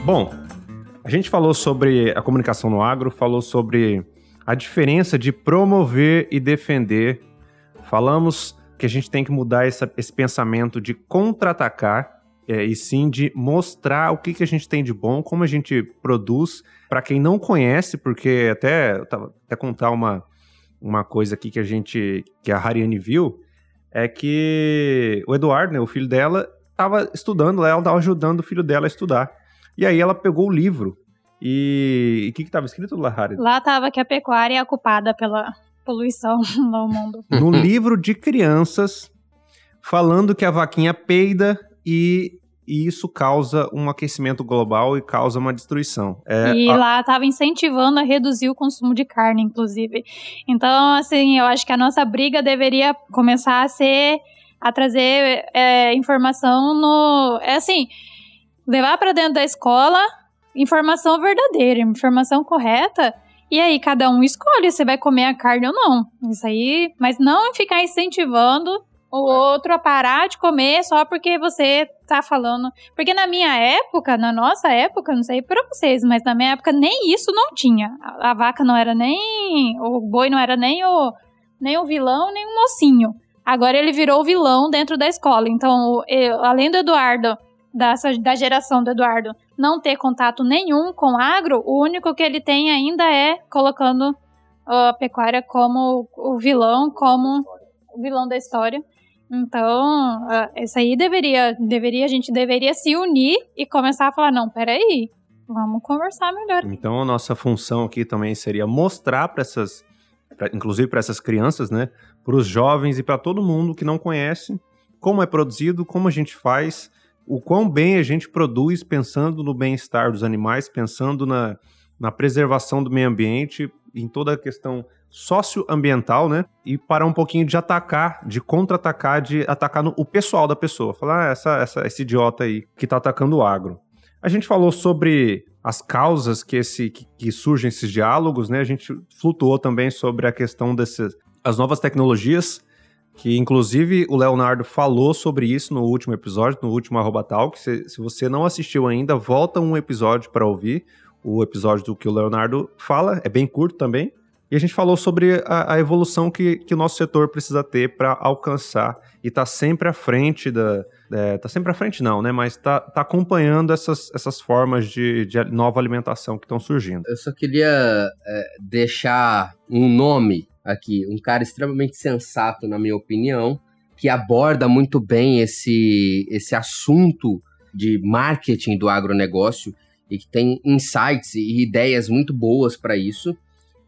Bom, a gente falou sobre a comunicação no agro, falou sobre a diferença de promover e defender. Falamos que a gente tem que mudar essa, esse pensamento de contra-atacar é, e sim de mostrar o que, que a gente tem de bom, como a gente produz. Para quem não conhece, porque até, até contar uma, uma coisa aqui que a gente, que a Hariane viu, é que o Eduardo, né, o filho dela, estava estudando ela estava ajudando o filho dela a estudar. E aí ela pegou o livro. E o que estava escrito lá, Harry? Lá estava que a pecuária é culpada pela poluição no mundo. No livro de crianças, falando que a vaquinha peida e e isso causa um aquecimento global e causa uma destruição. É, e a... lá estava incentivando a reduzir o consumo de carne, inclusive. Então, assim, eu acho que a nossa briga deveria começar a ser a trazer é, informação no. É assim, levar para dentro da escola informação verdadeira, informação correta. E aí cada um escolhe se vai comer a carne ou não. Isso aí, mas não ficar incentivando o outro a parar de comer só porque você tá falando. Porque na minha época, na nossa época, não sei para vocês, mas na minha época nem isso não tinha. A, a, vaca não era nem. O boi não era nem o, nem o vilão, nem o mocinho. Agora ele virou o vilão dentro da escola. Então, eu, além do Eduardo dessa, da geração do Eduardo não ter contato nenhum com agro, o único que ele tem ainda é colocando a pecuária como o vilão, como o vilão da história. Então, isso aí deveria, deveria, a gente deveria se unir e começar a falar, não, peraí, vamos conversar melhor. Então, a nossa função aqui também seria mostrar para essas, pra, inclusive para essas crianças, né, para os jovens e para todo mundo que não conhece como é produzido, como a gente faz o quão bem a gente produz pensando no bem-estar dos animais, pensando na, na preservação do meio ambiente, em toda a questão socioambiental, né? E parar um pouquinho de atacar, de contra-atacar, de atacar no, o pessoal da pessoa. Falar, ah, essa, essa, esse idiota aí que tá atacando o agro. A gente falou sobre as causas que, esse, que, que, surgem esses diálogos, né? A gente flutuou também sobre a questão dessas as novas tecnologias, que inclusive o Leonardo falou sobre isso no último episódio, no último Arroba Talk. Se, se você não assistiu ainda, volta um episódio para ouvir o episódio do que o Leonardo fala, é bem curto também. E a gente falou sobre a, a evolução que, que o nosso setor precisa ter para alcançar e tá sempre à frente da. É, tá sempre à frente, não, né? Mas tá, tá acompanhando essas, essas formas de, de nova alimentação que estão surgindo. Eu só queria é, deixar um nome aqui, um cara extremamente sensato, na minha opinião, que aborda muito bem esse, esse assunto de marketing do agronegócio e que tem insights e ideias muito boas para isso,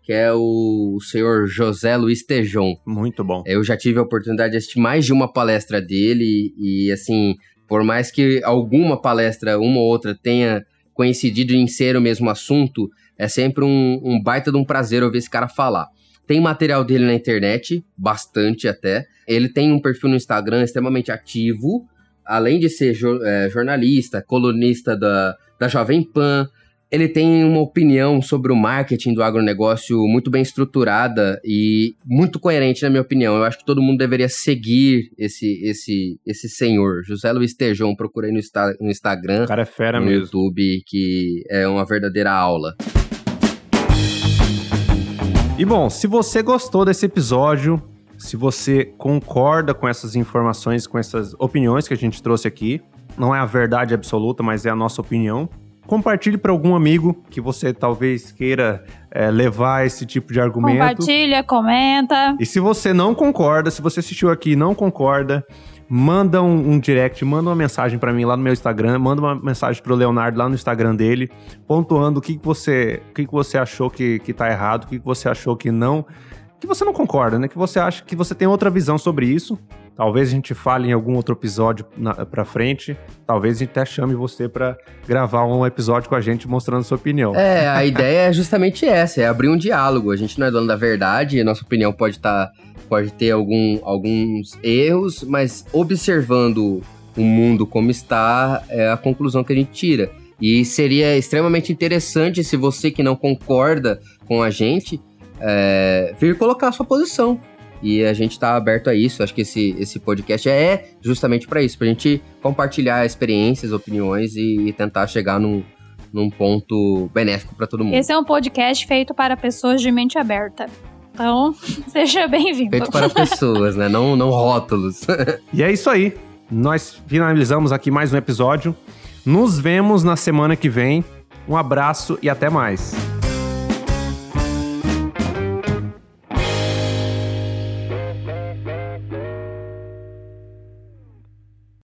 que é o, senhor José Luiz Tejon. Muito bom. Eu já tive a oportunidade de assistir mais de uma palestra dele e, assim, por mais que alguma palestra, uma ou outra, tenha coincidido em ser o mesmo assunto, é sempre um, um baita de um prazer ouvir esse cara falar. Tem material dele na internet, bastante até. Ele tem um perfil no Instagram extremamente ativo, além de ser é, jornalista, colunista da, da Jovem Pan, ele tem uma opinião sobre o marketing do agronegócio muito bem estruturada e muito coerente, na minha opinião. Eu acho que todo mundo deveria seguir esse esse esse senhor, José Luiz Tejon. Procurei no, no Instagram, o cara é fera no mesmo. YouTube, que é uma verdadeira aula. E bom, se você gostou desse episódio, se você concorda com essas informações, com essas opiniões que a gente trouxe aqui, não é a verdade absoluta, mas é a nossa opinião. Compartilhe para algum amigo que você talvez queira é, levar esse tipo de argumento. Compartilha, comenta. E se você não concorda, se você assistiu aqui e não concorda, manda um, um direct, manda uma mensagem para mim lá no meu Instagram, manda uma mensagem pro Leonardo lá no Instagram dele, pontuando o que, que você, o que, que você achou que, que tá errado, o que, que você achou que não, que você não concorda, né? Que você acha que você tem outra visão sobre isso. Talvez a gente fale em algum outro episódio na, pra frente. Talvez a gente até chame você para gravar um episódio com a gente mostrando sua opinião. É, a ideia é justamente essa, é abrir um diálogo. A gente não é dono da verdade, nossa opinião pode estar. Tá, pode ter algum, alguns erros, mas observando o mundo como está, é a conclusão que a gente tira. E seria extremamente interessante se você que não concorda com a gente é, vir colocar a sua posição. E a gente está aberto a isso. Acho que esse, esse podcast é justamente para isso, para a gente compartilhar experiências, opiniões e, e tentar chegar num, num ponto benéfico para todo mundo. Esse é um podcast feito para pessoas de mente aberta. Então, seja bem-vindo. Feito para pessoas, né? Não, não rótulos. e é isso aí. Nós finalizamos aqui mais um episódio. Nos vemos na semana que vem. Um abraço e até mais.